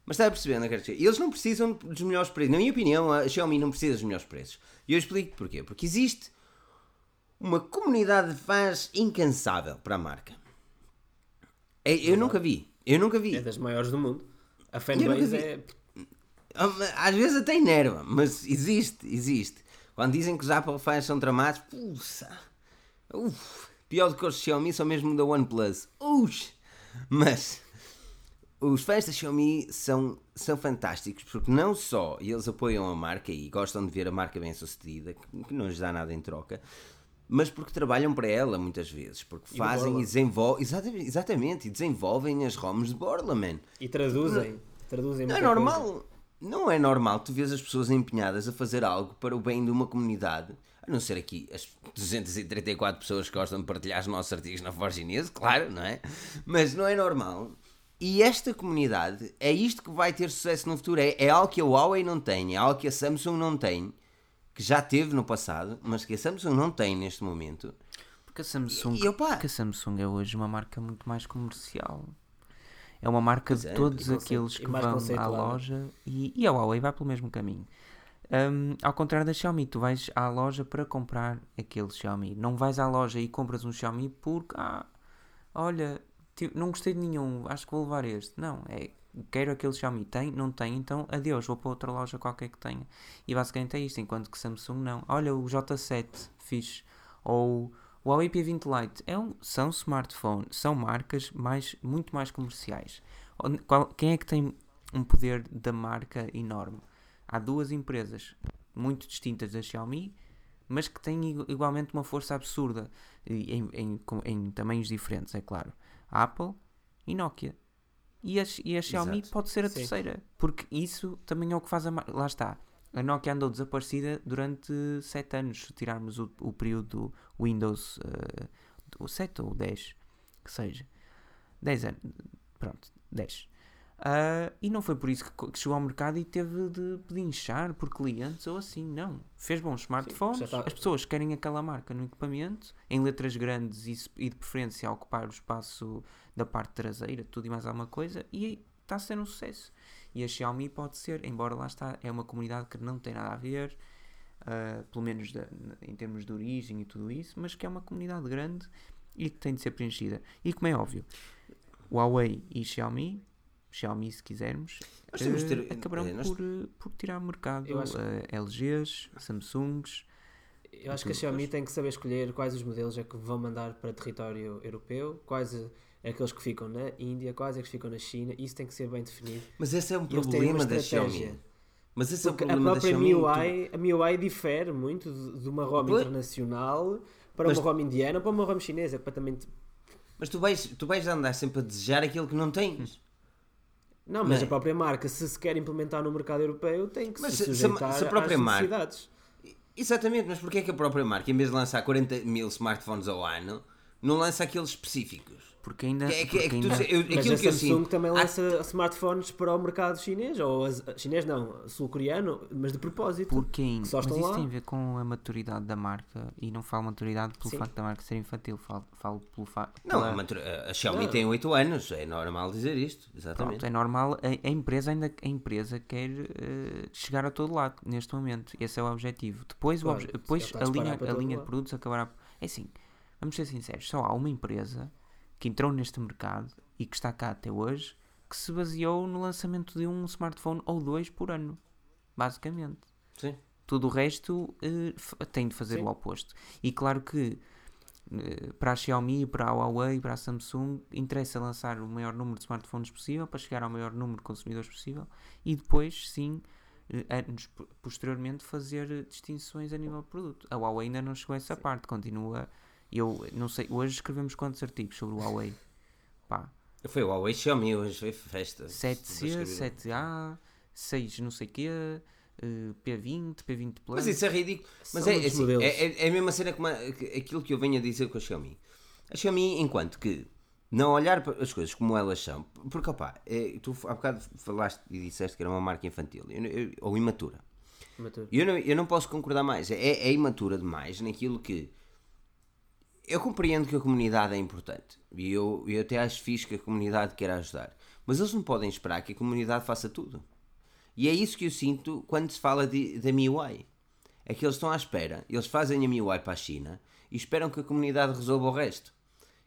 Mas está a perceber, não quero dizer? Eles não precisam dos melhores preços. Na minha opinião, a Xiaomi não precisa dos melhores preços. E eu explico porquê. Porque existe uma comunidade de fãs incansável para a marca. É, eu, eu nunca vi. Eu nunca vi. É das maiores do mundo. A fanbase é. Às vezes até enerva, mas existe, existe. Quando dizem que os Apple fãs são tramados, puxa, uf, pior do que os Xiaomi são mesmo da OnePlus. Ux, mas os fãs da Xiaomi são, são fantásticos porque não só eles apoiam a marca e gostam de ver a marca bem sucedida, que não lhes dá nada em troca, mas porque trabalham para ela muitas vezes, porque e fazem e desenvolvem, exatamente, exatamente, e desenvolvem as ROMs de Borla, man. E traduzem, não, traduzem Não é normal, coisa. não é normal tu vês as pessoas empenhadas a fazer algo para o bem de uma comunidade, a não ser aqui as 234 pessoas que gostam de partilhar os nossos artigos na Forginese, claro, não é? Mas não é normal e esta comunidade é isto que vai ter sucesso no futuro. É, é algo que a Huawei não tem, é algo que a Samsung não tem, que já teve no passado, mas que a Samsung não tem neste momento. Porque a Samsung, e, opa, porque a Samsung é hoje uma marca muito mais comercial. É uma marca de é, todos aqueles que vão à loja e, e a Huawei vai pelo mesmo caminho. Um, ao contrário da Xiaomi, tu vais à loja para comprar aquele Xiaomi. Não vais à loja e compras um Xiaomi porque, ah, olha, tipo, não gostei de nenhum, acho que vou levar este. Não, é quero aquele Xiaomi. Tem? Não tem? Então adeus, vou para outra loja qualquer que tenha. E basicamente é isto, enquanto que Samsung não. Olha, o J7 fixe. Ou o Huawei P20 Lite. É um, são smartphones, são marcas mais, muito mais comerciais. Qual, quem é que tem um poder da marca enorme? Há duas empresas muito distintas da Xiaomi, mas que têm igualmente uma força absurda em, em, em tamanhos diferentes, é claro. Apple e Nokia. E a, e a Xiaomi Exato. pode ser a Sim. terceira, porque isso também é o que faz a. Lá está. A Nokia andou desaparecida durante 7 anos, se tirarmos o, o período Windows uh, o 7 ou 10, que seja. 10 anos. Pronto, 10. Ah, e não foi por isso que, que chegou ao mercado e teve de pedinchar por clientes ou assim, não. Fez bons smartphones, já tá- as pessoas querem aquela marca no equipamento, em letras grandes e, e de preferência a ocupar o espaço da parte traseira, tudo e mais alguma coisa, e está a ser um sucesso. E a Xiaomi pode ser, embora lá está, é uma comunidade que não tem nada a ver, ah, pelo menos da- em termos de origem e tudo isso, mas que é uma comunidade grande e que tem de ser preenchida. E como é óbvio, Huawei e Xiaomi, Xiaomi se quisermos, Nós temos eh, ter- acabarão eh, nós- por, eh, por tirar mercado Eu acho- eh, LGs, Samsungs, Eu acho que a Xiaomi tem que saber escolher quais os modelos é que vão mandar para território europeu, quais é aqueles que ficam na Índia, quais é que ficam na China, isso tem que ser bem definido. Mas esse é um E têm problema da. Xiaomi. Mas esse é o Porque a problema da própria Xiaomi. tu- MIUI, a MIUI difere muito de, uma ROM internacional para Mas- uma ROM indiana ou para uma ROM chinesa, é completamente... Mas tu vais, tu vais andar sempre a desejar aquilo que não tens. Não, mas Não é? a própria marca, se se quer implementar no mercado europeu, tem que Mas se se- se a sujeitar se a própria às marca- necessidades. Exatamente, mas porquê é que a própria marca, em vez de lançar 40 mil smartphones ao ano, não lança aqueles específicos? Porque ainda. É que- é que tu ainda- se- eu- Mas aquilo a que eu Samsung também há- lança smartphones para o mercado chinês, ou as- chinês não, sul-coreano, mas de propósito. Porque ainda, mas isso lá. tem a ver com a maturidade da marca e não falo maturidade pelo Sim. facto da marca ser infantil, falo, falo pelo facto. Não, a, matu- a Xiaomi Não. tem 8 anos, é normal dizer isto. Exatamente. Pronto, é normal, a, a empresa ainda a empresa quer eh, chegar a todo lado neste momento. Esse é o objetivo. Depois, o Claro, obje- se depois a a linha, a linha de produtos acabará. É assim, vamos ser sinceros, só há uma empresa que entrou neste mercado e que está cá até hoje que se baseou no lançamento de um smartphone ou dois por ano, basicamente. Sim. Tudo o resto f- tem de fazer Sim. o oposto. E claro que eh, para a Xiaomi, para a Huawei, para a Samsung, interessa lançar o maior número de smartphones possível para chegar ao maior número de consumidores possível e depois, sim, eh, anos po- posteriormente, fazer distinções a nível de produto. A Huawei ainda não chegou a essa parte, continua. Eu não sei, hoje escrevemos quantos artigos sobre o Huawei? Pá, Foi o Huawei Xiaomi, hoje foi festa. 7C, Depois escrevi. 7A, 6 não sei quê, eh, P20, P20 Plus. Mas isso é ridículo. Mas São é, assim, modelos. é, é- é a mesma cena que- aquilo que eu venho a dizer com a Xiaomi. A Xiaomi, enquanto que não olhar para as coisas como elas são, porque opá, é, tu há bocado falaste e disseste que era uma marca infantil eu- eu- ou imatura. Maturo. E Eu não, eu não posso concordar mais. É, é imatura demais naquilo que. Eu compreendo que a comunidade é importante. E eu, eu até acho fixe que a comunidade queira ajudar. Mas eles não podem esperar que a comunidade faça tudo. E é isso que eu sinto quando se fala de, da MIUI. É que eles estão à espera. Eles fazem a MIUI para a China e esperam que a comunidade resolva o resto.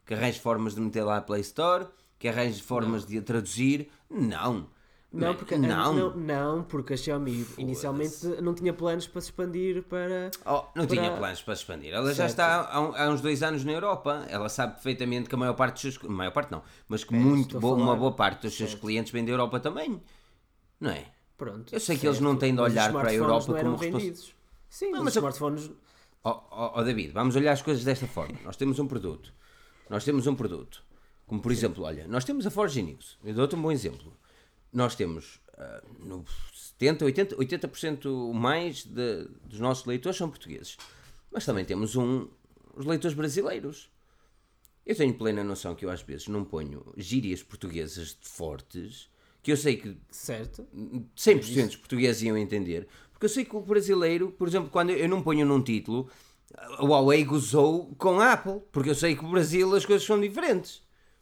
Que arranje formas de meter lá a Play Store, que arranje formas de a traduzir. Não. Não, Man, porque, não. não, não, porque a Xiaomi inicialmente não tinha planos para se expandir para. Oh, não para- tinha planos para se expandir. Ela já Certo. está há, há uns dois anos na Europa. Ela sabe perfeitamente que a maior parte dos seus. maior parte não, mas que É, muito boa, uma boa parte dos seus Certo. clientes vem da Europa também. Não é? Pronto. Eu sei que eles não têm de olhar para a Europa não como respons- vendidos. Sim, Não, mas os smartphones. Ó ó, ó, David, vamos olhar as coisas desta forma. Nós temos um produto. Nós temos um produto. Como por exemplo, olha, nós temos a Forge News. Eu dou-te um bom exemplo. Nós temos ah, no 70, 80, 80% mais de- dos nossos leitores são portugueses. Mas também temos um, os leitores brasileiros. Eu tenho plena noção que eu às vezes não ponho gírias portuguesas fortes, que eu sei que Certo. 100% dos portugueses iam entender. Porque eu sei que o brasileiro, por exemplo, quando eu não ponho num título, a Huawei gozou com a Apple, porque eu sei que no Brasil as coisas são diferentes.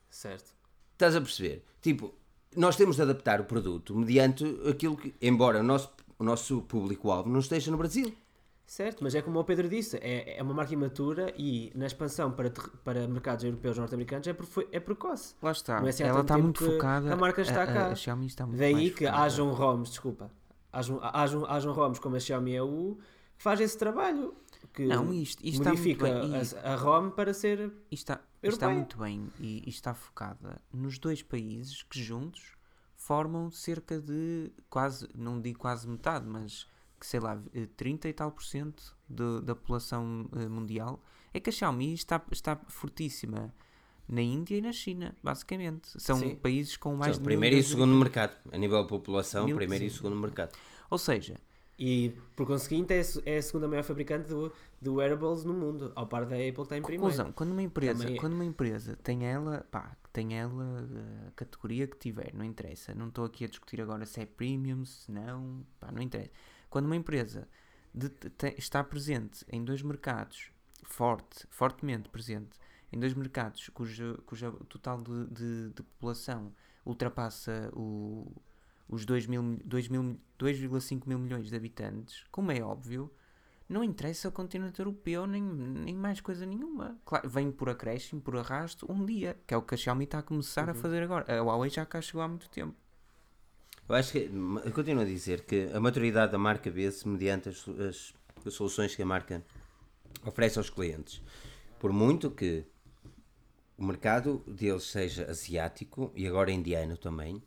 Certo. Estás a perceber? Tipo, nós temos de adaptar o produto mediante aquilo que, embora o nosso, o nosso público-alvo não esteja no Brasil. Certo, mas é como o Pedro disse, é, é uma marca imatura e na expansão para, ter- para mercados europeus e norte-americanos é, é precoce. Lá está. É assim Ela está muito focada. a marca está a, cá. A, a Xiaomi está muito Daí mais que focada. hajam ROMs, desculpa, hajam, hajam, hajam ROMs como a Xiaomi EU que faz esse trabalho. Que Não, isto- isto está muito modifica bem. E- a, a ROM para ser. Isto está, isto está Europeia. muito bem e, e está focada nos dois países que juntos formam cerca de quase, não digo quase metade, mas que sei lá, eh, 30 e tal por cento de- da população eh, mundial. É que a Xiaomi está, está fortíssima na Índia e na China, basicamente. São Sim. países com mais São de primeiro e segundo mercado. A nível de população, Mil primeiro e segundo mercado. Ou seja, E por conseguinte é, é a segunda maior fabricante do, do wearables no mundo, ao par da Apple que está em primeiro. Conclusão, quando uma empresa, Também é. quando uma empresa tem ela, pá, tem ela a categoria que tiver, não interessa. Não estou aqui a discutir agora se é premium, se não, pá, não interessa. Quando uma empresa de- te- está presente em dois mercados, forte, fortemente presente, em dois mercados cujo, cujo total de, de- de população ultrapassa o, os 2 mil, 2 mil, 2,5 mil milhões de habitantes, como é óbvio, não interessa o continente europeu nem, nem mais coisa nenhuma. Claro, vem por acréscimo, por arrasto, um dia, que é o que a Xiaomi está a começar a fazer agora. A Huawei já cá chegou há muito tempo. Eu acho que, eu continuo a dizer que a maturidade da marca vê-se mediante as, as- as soluções que a marca oferece aos clientes. Por muito que o mercado deles seja asiático e agora indiano também,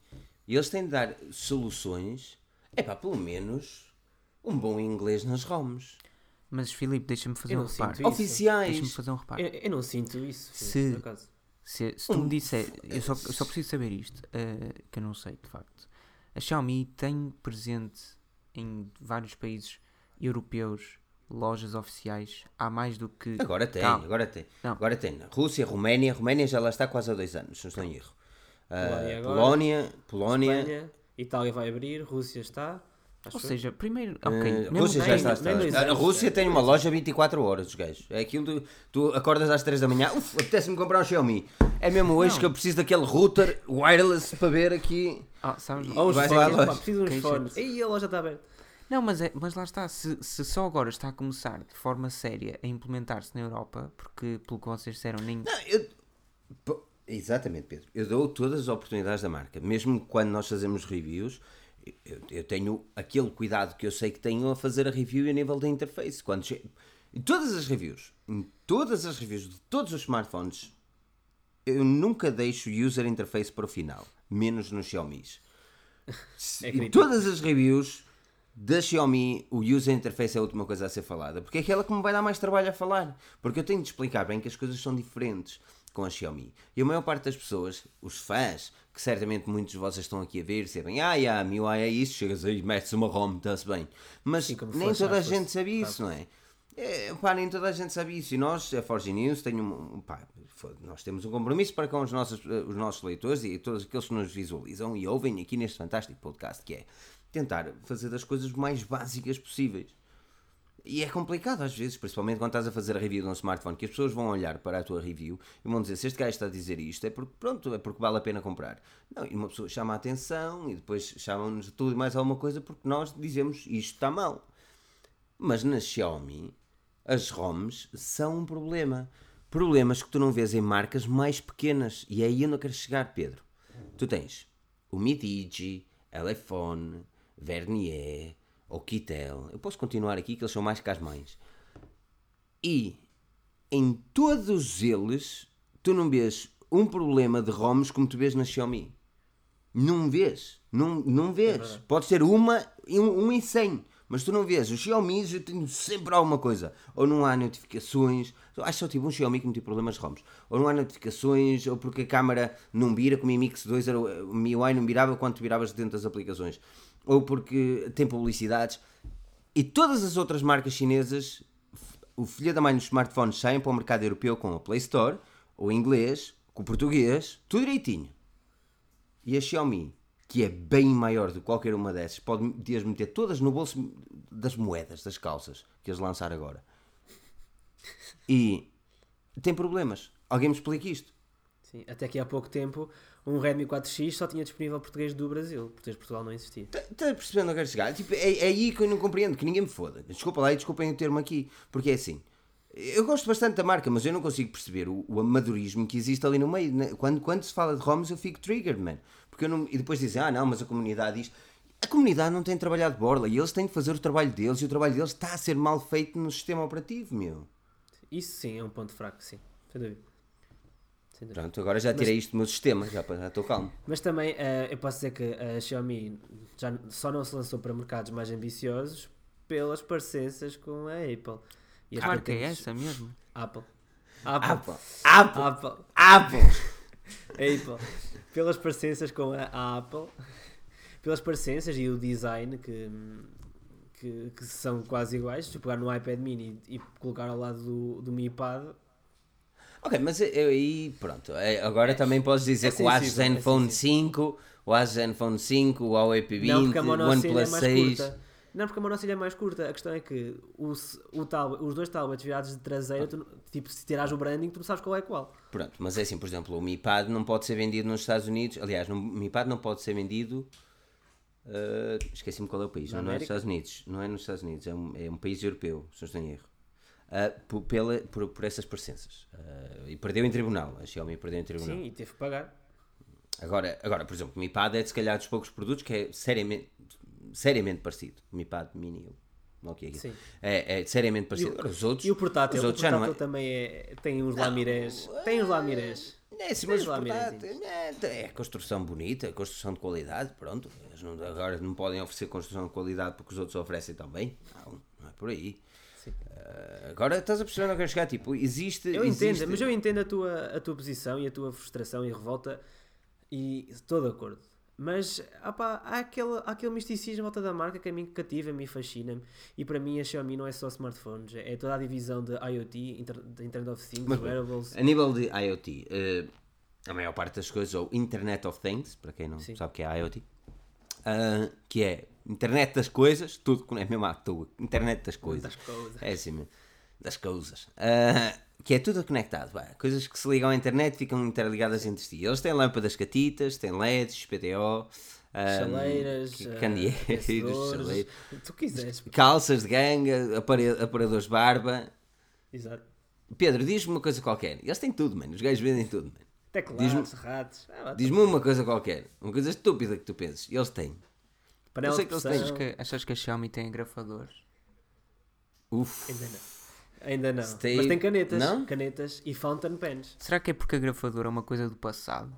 e eles têm de dar soluções, é pá, pelo menos um bom inglês nas ROMs. Mas Filipe, deixa-me fazer um não reparo. sinto isso. Oficiais. Deixa-me fazer um reparo. Eu, não sinto isso, Se- por acaso. Se, se tu me disser, eu só, eu só preciso saber isto, eh, que eu não sei de facto. A Xiaomi tem presente em vários países europeus lojas oficiais há mais do que. Agora tem, Calma. agora tem. Não. Agora tem. Rússia, Roménia, Roménia já lá está quase há dois anos, se não estou em erro. Polónia agora. Polónia, Polónia, Espanha, Itália vai abrir, Rússia está. acho Ou seja, primeiro. Ah, Ok. mesmo Rússia já está. está. A Rússia é. tem uma loja 24 horas, os gajos. É aquilo tu, tu acordas às 3 da manhã, uf, apetece-me comprar um Xiaomi. É mesmo hoje Não. que eu preciso daquele router wireless para ver aqui. Ah, sabes- Ou uns fones, lá, pá, preciso de uns Quem fones. Ei, a loja está aberta. Não, mas, é, mas lá está. Se, se só agora está a começar de forma séria a implementar-se na Europa, porque pelo que vocês disseram, nem. Não, eu- exatamente, Pedro. Eu dou todas as oportunidades da marca. Mesmo quando nós fazemos reviews, eu, eu tenho aquele cuidado que eu sei que tenho a fazer a review a nível da interface. Quando che... Em todas as reviews, em todas as reviews de todos os smartphones, eu nunca deixo o user interface para o final, menos nos Xiaomi. É em todas as reviews da Xiaomi, o user interface é a última coisa a ser falada, porque é aquela que me vai dar mais trabalho a falar. Porque eu tenho de explicar bem que as coisas são diferentes com a Xiaomi. E a maior parte das pessoas, os fãs, que certamente muitos de vocês estão aqui a ver, sabem, ah, yeah, a MIUI é isso, chegas aí, metes uma ROM, está-se bem. Mas Sim, nem fosse, toda a fosse, gente sabe isso, não é? É, pá, nem toda a gente sabe isso. E nós, a Forge News, tem um, pá, nós temos um compromisso para com os nossos, eh, os nossos leitores e todos aqueles que nos visualizam e ouvem aqui neste fantástico podcast, que é tentar fazer das coisas mais básicas possíveis. E é complicado às vezes, principalmente quando estás a fazer a review de um smartphone, que as pessoas vão olhar para a tua review e vão dizer, se este gajo está a dizer isto, é porque, pronto, é porque vale a pena comprar. Não, e uma pessoa chama a atenção e depois chamam-nos de tudo e mais alguma coisa porque nós dizemos, isto está mal. Mas na Xiaomi, as ROMs são um problema. Problemas que tu não vês em marcas mais pequenas. E é aí eu quero chegar, Pedro. Tu tens o Midigi, Elefone, Vernier, Oquitel. Eu posso continuar aqui que eles são mais que as mães. E em todos eles, tu não vês um problema de ROMs como tu vês na Xiaomi. Não vês. Não, não vês. Pode ser uma, um, um em 100. Mas tu não vês. Os Xiaomi eu tenho sempre alguma coisa. Ou não há notificações. Acho que só tive um Xiaomi que me tive problemas de ROMs. Ou não há notificações. Ou porque a câmera não vira. Como o Mi Mix 2 era, o MIUI não virava quando tu viravas dentro das aplicações. Ou porque tem publicidades. E todas as outras marcas chinesas, o filho da mãe dos smartphones saem para o mercado europeu com a Play Store, o inglês, com o português, tudo direitinho. E a Xiaomi, que é bem maior do que qualquer uma dessas, pode podias meter todas no bolso das moedas, das calças que eles lançaram agora. E tem problemas. Alguém me explica isto? Sim, até que há pouco tempo um Redmi 4X só tinha disponível português do Brasil. Português de Portugal não existia. Está percebendo onde eu quero chegar? Tipo, é, é aí que eu não compreendo, que ninguém me foda. Desculpa lá e desculpem o termo aqui, porque é assim. Eu gosto bastante da marca, mas eu não consigo perceber o, o amadorismo que existe ali no meio. né? Quando, quando se fala de ROMs, eu fico triggered, man. Porque eu não, e depois dizem, ah, não, mas a comunidade diz. A comunidade não tem trabalhado de borla e eles têm de fazer o trabalho deles e o trabalho deles está a ser mal feito no sistema operativo, meu. Isso sim é um ponto fraco, sim. Sem dúvida. Pronto, agora já tirei isto do meu sistema, já estou calmo. Mas também eh, eu posso dizer que a Xiaomi já só não se lançou para mercados mais ambiciosos pelas parecenças com a Apple. E as Claro que é essa mesmo. Apple. Apple. Apple, Apple, Apple. Apple. Apple. Pelas parecenças com a Apple. Pelas parecenças e o design que, que, que são quase iguais. Se eu pegar no iPad mini e, e colocar ao lado do, do Mi Pad, Ok, mas eu aí, pronto. é, Agora também podes dizer é que o Asus é Zenfone sensível. 5, o Asus Zenfone 5, o Huawei P20, Não, porque a o é OnePlus mais 6. curta. Não, porque a monocelha é mais curta. A questão é que o, o tablet- os dois tablets virados de traseira, tu tipo, se tirares o branding, tu não sabes qual é qual. Pronto, mas é assim, por exemplo, o Mi Pad não pode ser vendido nos Estados Unidos. Aliás, o Mi Pad não pode ser vendido. ah, Esqueci-me qual é o país. Não, não é nos? Estados Unidos. Não é nos Estados Unidos. É um, é um país europeu, se não estou em erro. Ah, por, pela, por, por essas presenças. Ah, e perdeu em tribunal. A Xiaomi perdeu em tribunal. Sim, e teve que pagar. Agora, agora, por exemplo, o Mi Pad é de se calhar dos poucos produtos que é seriamente, seriamente parecido. O Mi Pad Mini. o é, aquilo? Sim. é, é seriamente E parecido. o, Agora, os outros, e o portátil, os o outros já não portátil é. também é, tem uns lamirés. Tem uns lamirés. É, sim, mas o portátil, é, é construção bonita, construção de qualidade, pronto. Eles não- agora não podem oferecer construção de qualidade porque os outros oferecem também. Não, não é por aí. Ah, agora estás a perceber onde eu quero chegar? Tipo, existe. Eu entendo, existe- mas eu entendo a tua, a tua posição e a tua frustração e revolta e estou de acordo. Mas opá, há, aquele, há aquele misticismo à volta da marca que a mim cativa-me e fascina-me. E para mim a Xiaomi não é só smartphones, é toda a divisão de IoT, Inter, de Internet of Things, Mas, wearables. A nível de IoT, eh, a maior parte das coisas, ou Internet of Things, para quem não Sim. sabe o que é IoT, ah, que é internet das coisas, tudo é mesmo à toa, internet das coisas. Das coisas. É assim mesmo, das coisas. Ah, que é tudo conectado, coisas que se ligam à internet ficam interligadas entre si. Eles têm lâmpadas catitas, têm LEDs, PTO, ah, Chaleiras, eh, candeeiros, chaleiras, tu quiseres. calças de ganga, aparadores de barba. Exato. Pedro, diz-me uma coisa qualquer. Eles têm tudo, mano. Os gajos vendem tudo, mano. Teclados, ratos. Ah, Diz-me uma coisa qualquer. Uma coisa estúpida que tu penses. Eles têm. Panela de pressão. Achas que, achas que a Xiaomi tem agrafadores? Uf. Ainda não. Ainda não. Stay- Mas tem canetas. Não? Canetas e fountain pens. Será que é porque agrafador é uma coisa do passado?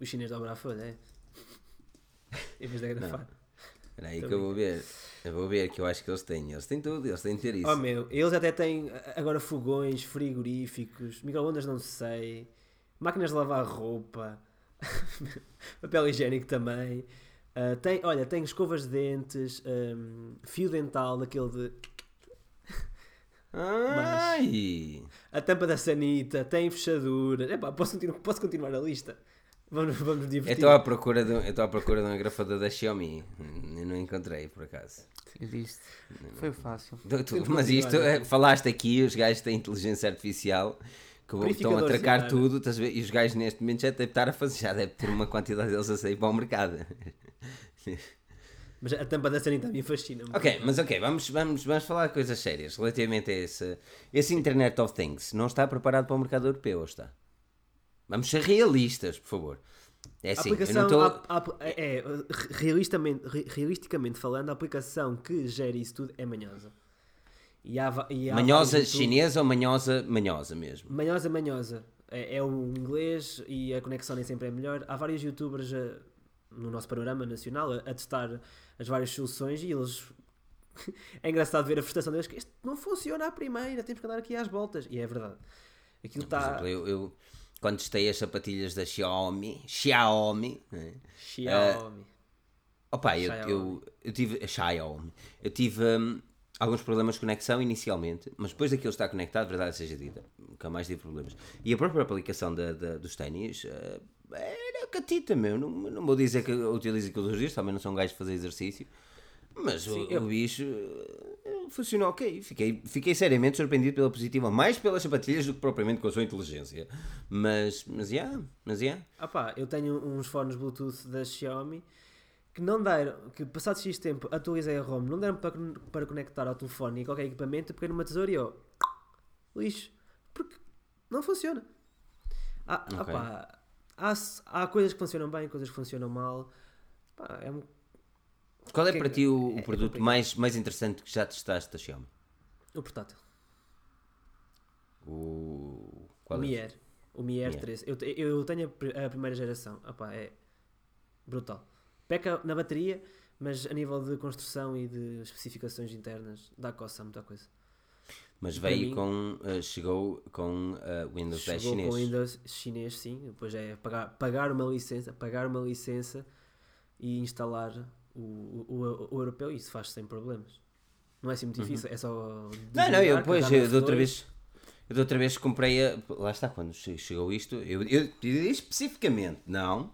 O chinês dobra a folha, é? Em vez de agrafar. Espera aí que eu vou ver. Eu vou ver que eu acho que eles têm. Eles têm tudo. Eles têm de ter isso. Oh meu, eles até têm a- agora fogões, frigoríficos, microondas não sei, máquinas de lavar roupa, papel higiênico também. Ah, tem, olha, tem escovas de dentes, ahm, fio dental daquele de. Ai! A tampa da sanita, tem fechadura. Epá, posso, continuar, posso continuar a lista? Vamos, vamos Eu divertir. estou à procura de, um- eu estou à procura de um agrafador da Xiaomi. Eu não encontrei, por acaso. Existe. Foi fácil. Tu- tu- mas isto, é, falaste aqui, os gajos têm inteligência artificial que vão- estão a Verificadores de tracar ar. tudo, estás a ver? e os gajos neste momento já devem estar a fazer, já deve ter uma quantidade deles a sair para o mercado. Mas a tampa da sanita mim fascina-me. Ok, mas ok, vamos, vamos, vamos falar de coisas sérias relativamente a esse, esse Internet of Things. Não está preparado para o mercado europeu, ou está? Vamos ser realistas, por favor. É assim, eu não aplicação, estou. a- a- é, é, realistamente, re- realisticamente falando, a aplicação que gera isso tudo é manhosa. E há, e há Manhosa chinesa ou manhosa manhosa mesmo? Manhosa, manhosa. É, é o inglês e a conexão nem sempre é melhor. Há vários youtubers eh, no nosso panorama nacional a, a testar as várias soluções e eles. é engraçado ver a frustração deles que isto não funciona à primeira, temos que andar aqui às voltas. E é verdade. Aquilo Por está. exemplo, eu, eu quando testei as sapatilhas da Xiaomi, Xiaomi, né? Xiaomi. Opa, eu, Xiaomi. eu, eu tive. Xiaomi. Eu tive hum, alguns problemas de conexão inicialmente, mas depois daquilo estar conectado, verdade seja dita, nunca mais tive problemas. E a própria aplicação da, da- dos ténis eh, era catita, meu. Não, não vou dizer que eu utilizo aquilo dos dias, também não sou um gajo de fazer exercício. Mas o, Sim, eu- o bicho eh, funcionou ok. Fiquei, fiquei seriamente surpreendido pela positiva, mais pelas sapatilhas do que propriamente com a sua inteligência. Mas, mas, yeah, mas, yeah. Ah pá, eu tenho uns fones Bluetooth da Xiaomi que não deram, que passado X tempo atualizei a ROM, não deram para, para conectar ao telefone e qualquer equipamento, peguei numa tesoura e eu, lixo, porque não funciona. Há, ah Ok. pá, há, há coisas que funcionam bem, coisas que funcionam mal. Pá, é um, Qual é Que- para ti o, o é produto complicado. mais, mais interessante que já testaste da Xiaomi? o portátil. O. O Qual é? Mier. O Mier Mier. 13. Eu, eu tenho a, a primeira geração. É brutal. Peca na bateria, mas a nível de construção e de especificações internas, dá coça a muita coisa. Mas veio mim- com. eh, chegou com eh, Windows 10 Chegou chinês. com Windows chinês, sim. Depois é pagar, pagar uma licença, pagar uma licença e instalar o, o, o- europeu. Isso faz sem problemas. Não é assim muito difícil, é só. Uhum. Não, não, eu depois, eu, da outra F2. vez. Eu da outra vez comprei a. Lá está, quando che- chegou isto, eu, eu, eu especificamente, não.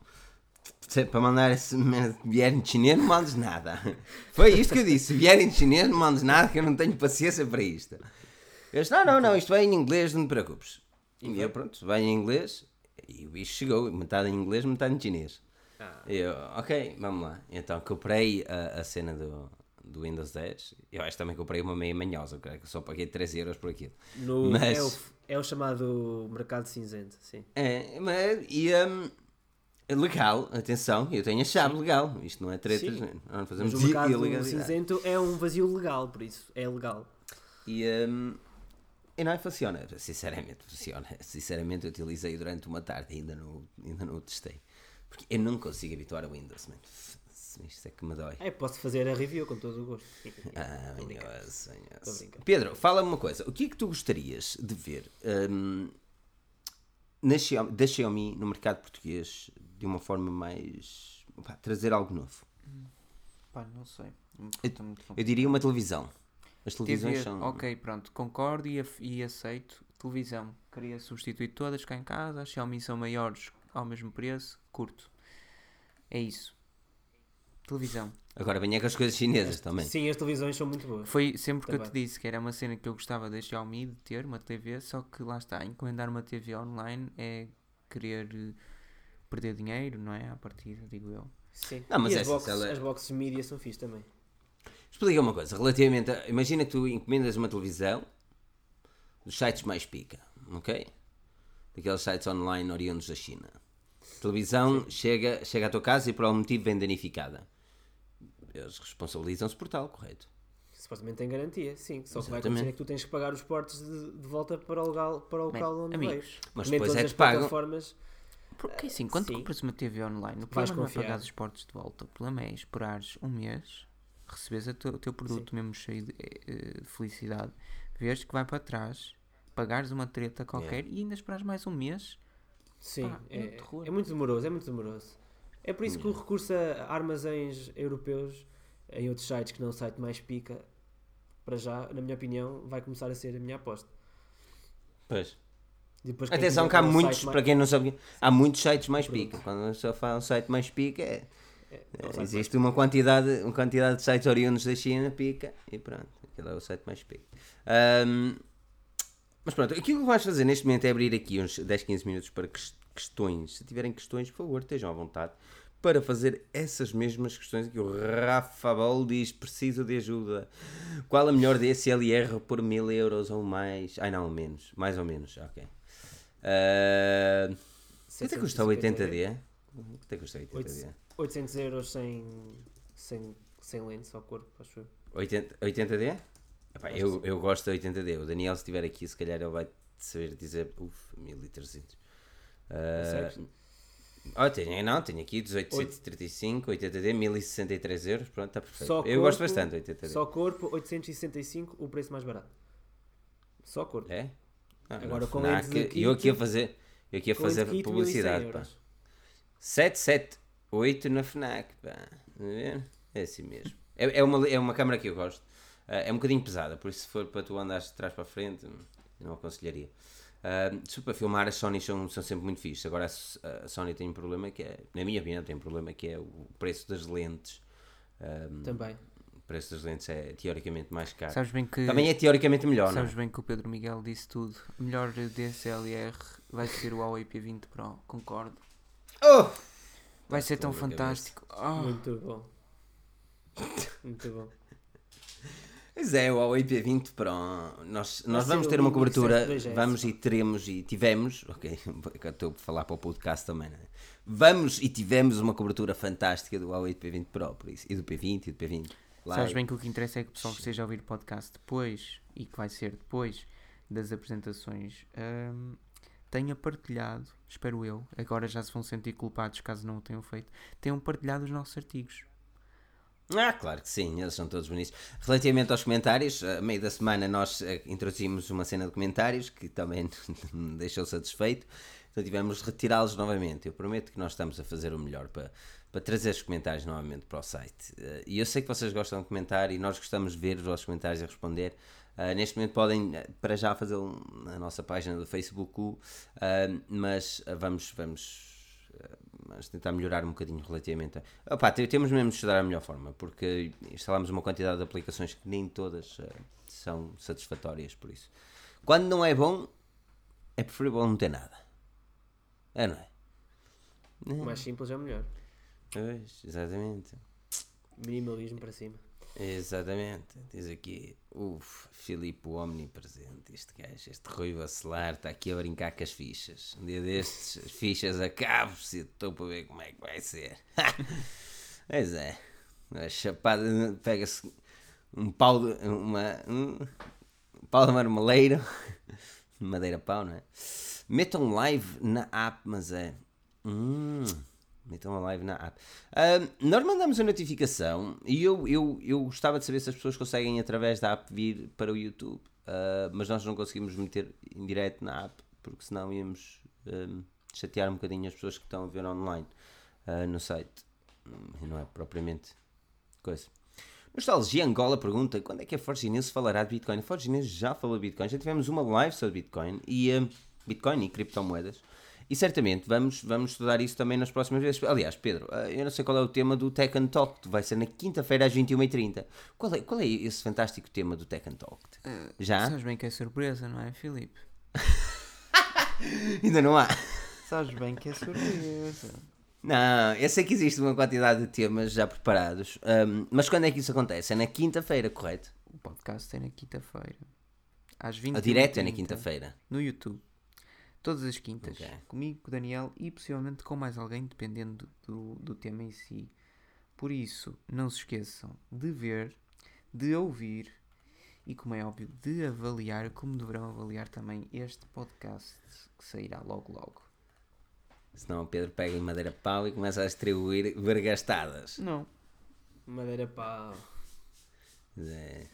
Para mandar esse merda de vier em chinês, não mandes nada. Foi isto que eu disse: se vier em chinês, não mandes nada, que eu não tenho paciência para isto. Eu disse: não, não, não, isto vai em inglês, não te preocupes. E eu, pronto, vai em inglês, e o bicho chegou, metade em inglês, metade em chinês. E eu, ok, vamos lá. Então comprei a, a cena do, do Windows 10. Eu acho que também comprei uma meia manhosa, que só paguei 3 euros por aquilo. No, Mas- é, o, é o chamado mercado cinzento, sim. É, mas, e é legal, atenção, eu tenho a chave legal. Isto não é tretas, Sim. não Mas fazemos o mercado cinzento é um vazio legal, por isso é legal. E, hum, e não funciona, sinceramente, funciona. Sinceramente, eu utilizei durante uma tarde e ainda não, ainda não o testei. Porque eu não consigo habituar a Windows, man. Isto é que me dói. É, posso fazer a review com todo o gosto. Ah, manhoso, manhoso. Pedro, fala-me uma coisa. O que é que tu gostarias de ver hum, na Xiaomi, da Xiaomi no mercado português de uma forma mais. pá, trazer algo novo? Pá, não sei. Muito Eu diria uma televisão. As televisões TV, são. ok, pronto, concordo e, e aceito. Televisão, queria substituir todas cá em casa. As Xiaomi são maiores ao mesmo preço, curto. É isso. Televisão. Agora venha com as coisas chinesas também. Sim, as televisões são muito boas. Foi sempre que eu te disse que era uma cena que eu gostava da Xiaomi de ter, uma TV, só que lá está, encomendar uma TV online é querer perder dinheiro, não é? À partida, digo eu. Sim. Não, mas e as, essa- boxes, ela- as boxes mídia são fixe também. Explica uma coisa, relativamente a. Imagina que tu encomendas uma televisão dos sites mais pica, ok? Daqueles sites online oriundos da China. A televisão chega, chega à tua casa e por algum motivo vem danificada. Eles responsabilizam-se por tal, correto? Supostamente tem garantia, sim. Só que vai Exatamente. acontecer é que tu tens que pagar os portes de, de volta para o local, para o Bem, local onde amigos, veio. mas Nem depois todas é que pagam. Porque assim, quando sim. compras uma TV online, o Vais problema não é pagar os portos de volta. O problema é esperares um mês, teu- o teu produto mesmo cheio de, eh, de felicidade, vês que vai para trás, pagares uma treta qualquer e ainda esperares mais um mês. Sim, Pá, é é, terror. é muito demoroso, é muito demoroso. É por isso que o recurso a armazéns europeus em outros sites que não o site mais pica, para já, na minha opinião, vai começar a ser a minha aposta. Pois. Depois, Atenção que há um muitos, para quem não sabe, há muitos sites mais Pronto. pica. Quando só fala um site mais pica, é, é, é um existe uma quantidade, uma quantidade de sites oriundos da China, pica, e pronto, aquele é o site mais pica. Ahm, mas pronto, aquilo que vais fazer neste momento é abrir aqui uns 10, 15 minutos para ques- questões. Se tiverem questões, por favor, estejam à vontade para fazer essas mesmas questões que o Rafa Bol diz: preciso de ajuda. Qual a melhor DSLR por mil euros ou mais? Ai não, menos, mais ou menos, ok. Ah, quanto é que custa o 80D? Quanto é que custa o 80D? 800 euros sem, sem, sem lente, só corpo, acho eu. 80, 80D? Epá, eu, eu gosto da 80D. O Daniel, se estiver aqui, se calhar ele vai saber dizer. Uf, 1300. Uh, oh, tenho, não, tenho aqui 1835, 80D, 1063 euros. Pronto, está perfeito. Só eu gosto corpo, bastante do 80D. Só corpo, 865, o preço mais barato. Só corpo. É? Ah, Agora, com FNAC, de eu aqui a fazer, eu aqui a fazer 1100 publicidade. Pá. euros. 778 na FNAC. Pá. É assim mesmo. É, é, uma, é uma câmara que eu gosto. Ah, é um bocadinho pesada, por isso se for para tu andares de trás para a frente, não aconselharia. Uh, se para filmar, as Sony são, são sempre muito fixes. Agora a, a Sony tem um problema que é, na minha opinião, tem um problema que é o preço das lentes. Um, Também. O preço das lentes é teoricamente mais caro. Sabes bem que. Também é teoricamente melhor, não é? Sabes bem que o Pedro Miguel disse tudo. Melhor DSLR vai ser o Huawei P20 Pro, concordo. Oh! Vai ser tão fantástico. Ah, Muito bom. Muito bom. Pois é, o Huawei P20 Pro. Nós, nós vamos ter uma cobertura. 7 2S. Vamos e teremos e tivemos. Ok, estou a falar para o podcast também, não é? Vamos e tivemos uma cobertura fantástica do Huawei P20 Pro, por isso. E do P20 e do P20. Sabes Lite. bem que o que interessa é que o pessoal que esteja a ouvir o podcast depois e que vai ser depois das apresentações hum, tenha partilhado, espero eu, agora já se vão sentir culpados caso não o tenham feito, tenham partilhado os nossos artigos. Ah, claro que sim, eles são todos bonitos. Relativamente aos comentários, a meio da semana nós eh, introduzimos uma cena de comentários que também me deixou satisfeito, então tivemos de retirá-los novamente. Eu prometo que nós estamos a fazer o melhor para, para trazer os comentários novamente para o site. Eh, E eu sei que vocês gostam de comentar e nós gostamos de ver os vossos comentários e responder. Uh, neste momento podem eh, para já fazer na nossa página do Facebook, uh, mas vamos, vamos, vamos tentar melhorar um bocadinho relativamente. A... Opa, temos mesmo de estudar a melhor forma, porque instalamos uma quantidade de aplicações que nem todas são satisfatórias por isso. Quando não é bom, é preferível não ter nada. É, não é? Mais simples é melhor. Pois, exatamente. Minimalismo para cima. Exatamente. Diz aqui, uff, Filipe o omnipresente. Este gajo, este Rui Vacilar, está aqui a brincar com as fichas. Um dia destes, as fichas acabam-se. Estou para ver como é que vai ser. pois é. A chapada, pega-se um pau de. Uma, um, pau de marmeleiro. Madeira pau, não é? Metam live na app, mas é. Hum. Metam a live na app. Uh, nós mandamos a notificação e eu, eu, eu gostava de saber se as pessoas conseguem através da app vir para o YouTube, uh, mas nós não conseguimos meter em direto na app porque senão íamos uh, chatear um bocadinho as pessoas que estão a ver online ah, no site. Não é propriamente coisa. Nostalgia Angola pergunta quando é que a Forge News falará de Bitcoin? A Forge News já falou de Bitcoin, já tivemos uma live sobre Bitcoin e Bitcoin e criptomoedas. E certamente vamos, vamos estudar isso também nas próximas vezes. Aliás, Pedro, eh, eu não sei qual é o tema do Tech and Talk, vai ser na quinta-feira às 21h30. Qual é, qual é esse fantástico tema do Tech and Talk? Uh, Já? Sabes bem que é surpresa, não é, Filipe? Ainda não há. Sabes bem que é surpresa. Não, eu sei que existe uma quantidade de temas já preparados, um, mas quando é que isso acontece? É na quinta-feira, correto? O podcast é na quinta-feira. Às 20 A direto é na quinta-feira. No YouTube. Todas as quintas. Okay. Comigo, com o Daniel e possivelmente com mais alguém, dependendo do, do tema em si. Por isso, não se esqueçam de ver, de ouvir e, como é óbvio, de avaliar, como deverão avaliar também este podcast que sairá logo logo. Senão o Pedro pega em madeira pau e começa a distribuir vergastadas. Não. Madeira pau. É.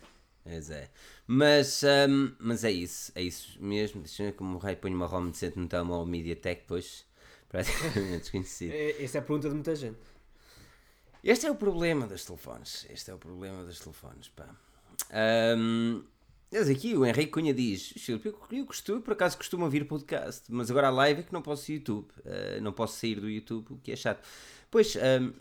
Pois é. Mas, um, mas é isso, é isso mesmo. Deixa eu ver como o rei põe uma ROM decente no telemóvel MediaTek, pois praticamente desconhecido. É, essa é a pergunta de muita gente. Este é o problema dos telefones. Este é o problema dos telefones, pá. Um, mas aqui o Henrique Cunha diz: Filipe, eu costumo, por acaso costumo ouvir podcast, mas agora a live é que não posso YouTube, uh, não posso sair do YouTube, o que é chato. Pois, um,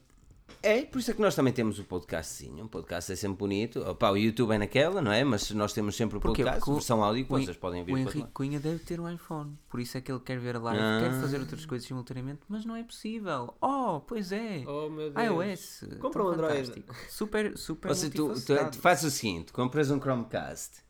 é, por isso é que nós também temos o podcastzinho. Um podcast é sempre bonito. Opa, o YouTube é naquela, não é? Mas nós temos sempre o podcast, Porque versão áudio, que vocês podem ver. O Henrique Cunha deve ter um iPhone, por isso é que ele quer ver a live, ah. quer fazer outras coisas simultaneamente, mas não é possível. Oh, pois é. Oh, meu Deus. iOS. Compra um Android. Super, super. Ou seja, tu, tu, tu fazes o seguinte: compras um Chromecast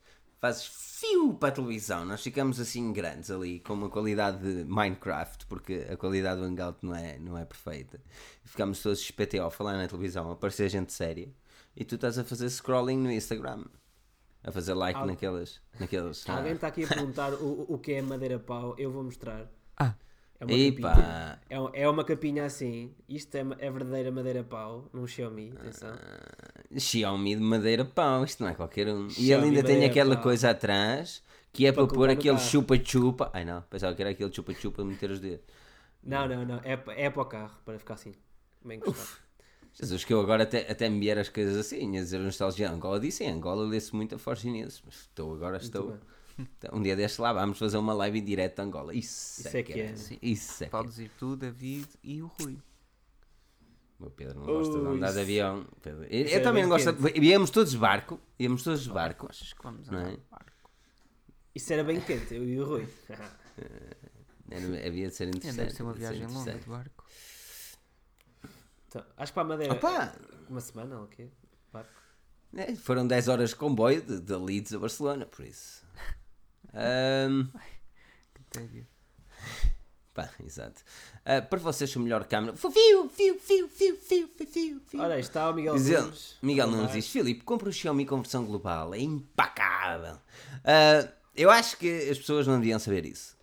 fazes fio para a televisão. Nós ficamos assim grandes ali, com uma qualidade de Minecraft, porque a qualidade do Hangout não é, não é perfeita. Ficamos todos XPTO a falar na televisão, a parecer gente séria. E tu estás a fazer scrolling no Instagram. A fazer like Al... naquelas, naquelas. Alguém está aqui a perguntar o, o que é madeira pau. Eu vou mostrar. Ah, é uma, capinha, é, é, uma capinha assim. Isto é, é verdadeira madeira pau, num Xiaomi, atenção. Uh, Xiaomi de madeira pau, isto não é qualquer um. Xiaomi e ele ainda tem aquela pau. coisa atrás que é para, para pôr aquele chupa-chupa. Ai não, pensava que era aquele chupa-chupa meter os dedos. Não, não, não. É, é para o carro, para ficar assim, bem encostado. Jesus, que eu agora até, até me vieram as coisas assim, a dizer nostalgia. Angola disse, em Angola lê-se muito a Forge News, mas estou agora, estou. Então, um dia deste lá, vamos fazer uma live em direto de Angola. Isso, Isso é, é que é. Isso é Podes ir tu, David e o Rui. O Pedro não gosta de andar de avião. Pedro. Eu, eu é também não gosto. De... Íamos todos de barco. Íamos todos de barco. Achas que vamos andar é? de barco? Isso era bem quente, eu e o Rui. era, havia de ser interessante. É, deve ser uma viagem longa de barco. Então, acho que para a Madeira. Opa! Uma semana ou o quê? Barco. É, foram 10 horas de comboio de, de Leeds a Barcelona, por isso. Um... que tédio. Pá, exato. Uh, para vocês, o melhor câmera. Fiu, fiu, fiu, fiu, fiu, fiu, fiu. Ora, está o Miguel Nunes. Miguel Nunes diz: Filipe, compra o Xiaomi com versão global. É impacável. Uh, eu acho que as pessoas não deviam saber isso.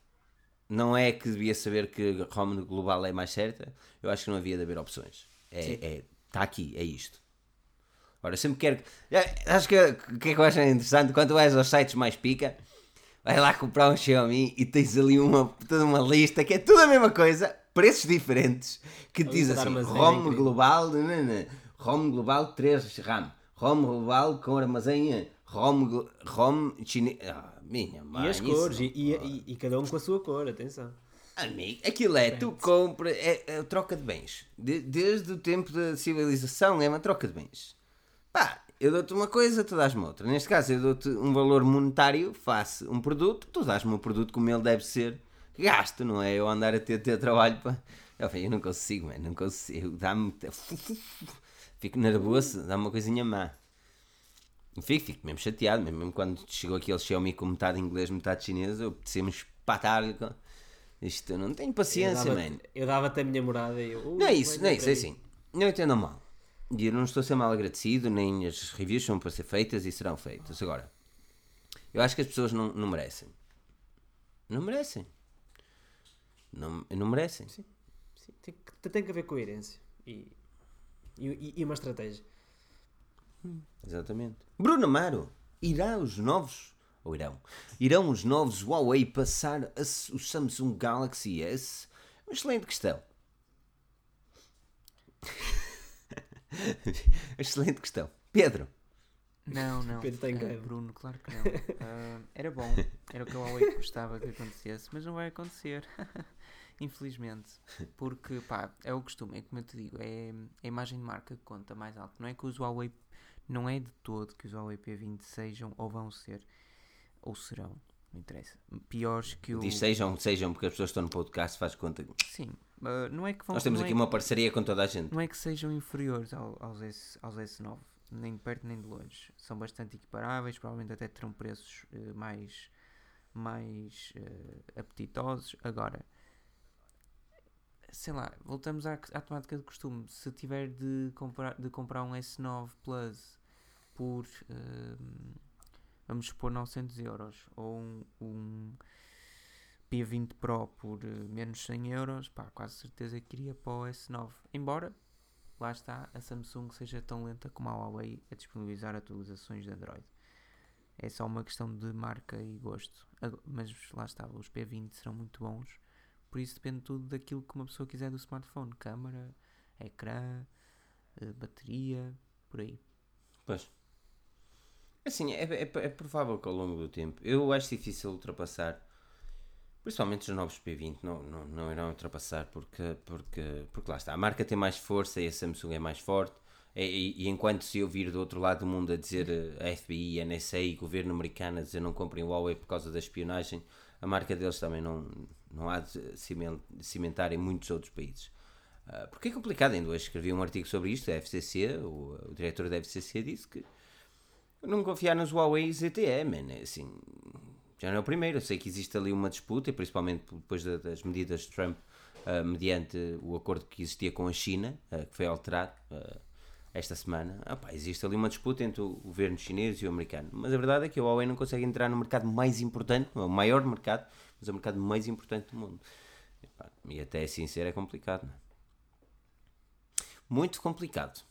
Não é que devia saber que a ROM global é mais certa. Eu acho que não havia de haver opções. É, é, está aqui, é isto. Agora, sempre quero. Acho que o que é que eu acho interessante? Quando vais aos sites mais pica vai lá comprar um Xiaomi e tens ali uma, toda uma lista que é tudo a mesma coisa, preços diferentes, que te diz assim, ROM global, ROM global 3 RAM, ROM global com armazém, ROM, ROM chinês. Ah, minha mãe. E as cores, não e, e, e- e cada um com a sua cor, atenção. Amigo, aquilo é, tu compra, é, é troca de bens. De- desde o tempo da civilização é uma troca de bens. Pá, eu dou-te uma coisa, tu dás-me outra. Neste caso, eu dou-te um valor monetário, faço um produto, tu dás-me um produto como ele deve ser. Gasto, não é? Eu andar a ter, ter trabalho para. Eu, eu não consigo, mano, não consigo. Dá-me. Fico nervoso, dá-me uma coisinha má. Fico, fico mesmo chateado, mesmo quando chegou aquele Xiaomi com metade inglês, metade chinês, eu espatar-lhe. com- Isto eu não tenho Eu paciência, dava- mano. Eu dava-te a minha morada e eu. "Uh, Não é isso, não é isso, é mim." assim. Não entendam mal. E eu não estou a ser mal agradecido, nem as reviews são para ser feitas e serão feitas. Agora, eu acho que as pessoas não, não merecem. Não merecem. Não, não merecem. Sim, tem, que- tem que haver coerência e, e, e uma estratégia. Exatamente. Bruno Amaro, irá os novos, ou irão, irão os novos Huawei passar a o Samsung Galaxy S? Uma excelente questão. excelente questão. Pedro, Não, não. Pedro tem raiva. Bruno, claro que não. Ah, era bom, era o que a Huawei gostava que acontecesse, mas não vai acontecer. Infelizmente. Porque, pá, é o costume, é como eu te digo, é a imagem de marca que conta mais alto. Não é que os Huawei, não é de todo que os Huawei P20 sejam ou vão ser, ou serão, não interessa, piores que o. diz sejam, sejam, porque as pessoas estão no podcast faz conta. Sim, não é que vão Nós temos aqui é uma parceria com toda a gente. não é que sejam inferiores ao- aos, S, aos S9, nem de perto nem de longe. São bastante equiparáveis, provavelmente até terão preços eh, mais, mais eh, apetitosos. Agora, sei lá, voltamos à, à temática de costume. Se tiver de comprar, de comprar um S9 Plus por, eh, vamos supor, 900 euros, ou um, um P20 Pro por eh, menos 100 euros, pá, quase certeza que iria para o S9. Embora, lá está, a Samsung seja tão lenta como a Huawei a disponibilizar atualizações de Android. É só uma questão de marca e gosto. Ago- Mas lá está, os P20 serão muito bons. Por isso depende tudo daquilo que uma pessoa quiser do smartphone. Câmara, ecrã, eh, bateria, por aí. Pois. Assim, é, é, é provável que ao longo do tempo, eu acho difícil ultrapassar, principalmente os novos P20, não, não, não irão ultrapassar, porque, porque, porque lá está, a marca tem mais força e a Samsung é mais forte, e, e- e enquanto se eu vir do outro lado do mundo a dizer eh, a FBI, a NSA e o governo americano a dizer não comprem Huawei por causa da espionagem, a marca deles também não, não há de cimen- cimentar em muitos outros países. Ah, porque é complicado, ainda hoje escrevi um artigo sobre isto, a FCC, o, o diretor da FCC disse que não confiar nos Huawei ZTE, man, é assim, já não é o primeiro, eu sei que existe ali uma disputa, e principalmente depois da- das medidas de Trump, ah, mediante o acordo que existia com a China, ah, que foi alterado ah, esta semana, ah, pá, existe ali uma disputa entre o governo chinês e o americano, mas a verdade é que o Huawei não consegue entrar no mercado mais importante, é o maior mercado, mas é o mercado mais importante do mundo. E, pá, e até assim ser é complicado, não é? Muito complicado.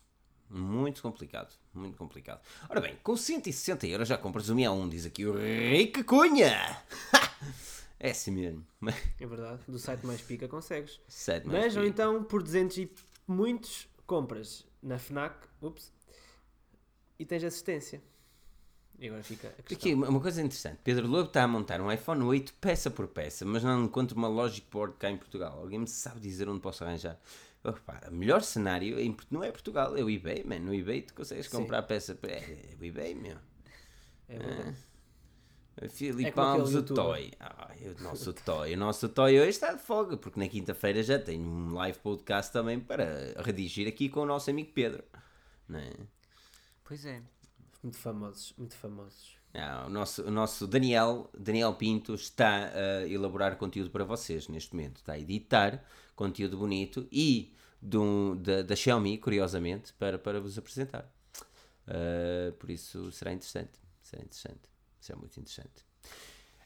Muito complicado. Muito complicado. Ora bem, com 160 euros já compras o Mi A1, diz aqui o Rica Cunha. é assim mesmo. É verdade, do site mais pica consegues. Sete mais Mas ou pica. então por 200 e muitos compras na FNAC, ups, e tens assistência. E agora fica a. Aqui, uma uma coisa interessante. Pedro Lobo está a montar um iPhone 8 peça por peça, mas não encontro uma Logic Board cá em Portugal. Alguém me sabe dizer onde posso arranjar? Opa, o melhor cenário em não é Portugal, é o eBay, man. No eBay tu consegues Sim. comprar peça. É, é o eBay, meu. É verdade. Filipe É. Toy. Ai, o nosso Toy. O nosso Toy hoje está de folga, porque na quinta-feira já tenho um live podcast também para redigir aqui com o nosso amigo Pedro. Não é? Pois é. Muito famosos, muito famosos. Ah, o, nosso, o nosso Daniel, Daniel Pinto está a elaborar conteúdo para vocês neste momento. Está a editar conteúdo bonito e do, da, da Xiaomi, curiosamente, para, para vos apresentar. Ah, por isso será interessante. Será interessante. Será muito interessante.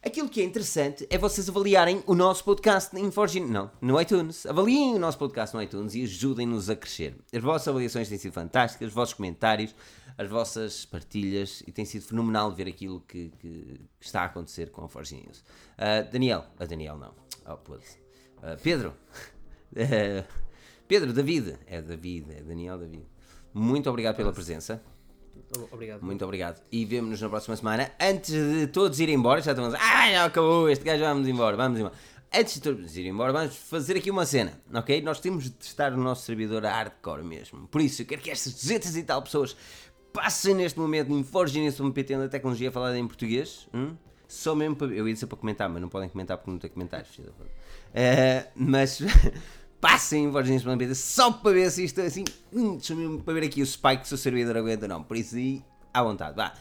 Aquilo que é interessante é vocês avaliarem o nosso podcast em. Não, no iTunes. Avaliem o nosso podcast no iTunes e ajudem-nos a crescer. As vossas avaliações têm sido fantásticas, os vossos comentários, as vossas partilhas e tem sido fenomenal ver aquilo que, que está a acontecer com a Forge News. Ah, Daniel, a Daniel não. Oh, putz. Ah, Pedro. Eh, Pedro, David. É David, é Daniel David. Muito obrigado pela presença. Obrigado. Muito obrigado. E vemo-nos na próxima semana. Antes de todos irem embora, já dizer, ah, já acabou, este gajo vamos embora, vamos embora. Antes de todos irem embora, vamos fazer aqui uma cena, ok? Nós temos de testar o nosso servidor a hardcore mesmo. Por isso, eu quero que estas 200 e tal pessoas passem neste momento em forginense.pt da tecnologia falada em português. Hum? Só mesmo para. Eu ia dizer para comentar, mas não podem comentar porque não tem comentários. Uh, mas passem em forginense.pt só para ver se isto é assim. Hum, para ver aqui o spike se o servidor aguenta ou não. Por isso aí, à vontade. Vá.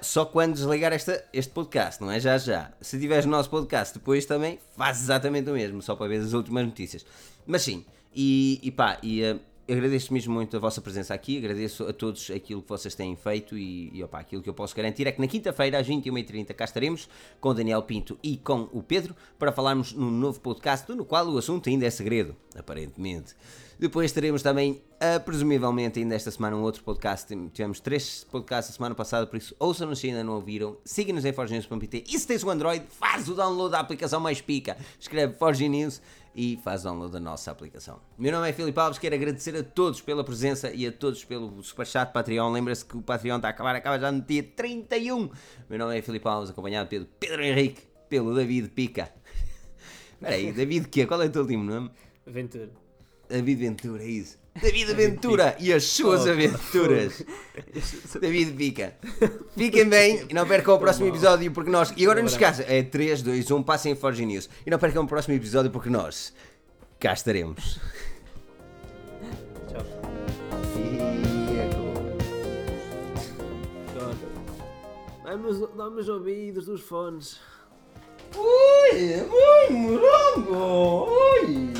Só quando desligar esta, este podcast, não é já já. Se tiveres o nosso podcast depois também, faz exatamente o mesmo, só para ver as últimas notícias. Mas sim, e, e pá, e, uh, agradeço mesmo muito a vossa presença aqui, agradeço a todos aquilo que vocês têm feito e, e opa, aquilo que eu posso garantir é que na quinta-feira, às 21h30, cá estaremos com o Daniel Pinto e com o Pedro para falarmos num novo podcast, no qual o assunto ainda é segredo, aparentemente. Depois teremos também, uh, presumivelmente, ainda esta semana, um outro podcast. Tivemos três podcasts a semana passada, por isso ouçam-nos se ainda não ouviram. Siga-nos em forgenews.pt e se tens o Android, faz o download da aplicação mais pica. Escreve Forge News e faz download da nossa aplicação. Meu nome é Filipe Alves, quero agradecer a todos pela presença e a todos pelo superchat Patreon. Lembra-se que o Patreon está a acabar, acaba já no dia 31. Meu nome é Filipe Alves, acompanhado pelo Pedro Henrique, pelo David Pica. Espera aí, David que Qual é o teu último nome? Ventura. David Ventura, é isso. David Aventura e as suas aventuras. David Pica. Fiquem bem e não percam o próximo episódio porque nós. E agora nos casa. É 3, 2, 1, passem em Forge News. E não percam o próximo episódio porque nós cá estaremos. Tchau. Dá-me dá os ouvidos dos fones. Ui, é muito morango. Ui.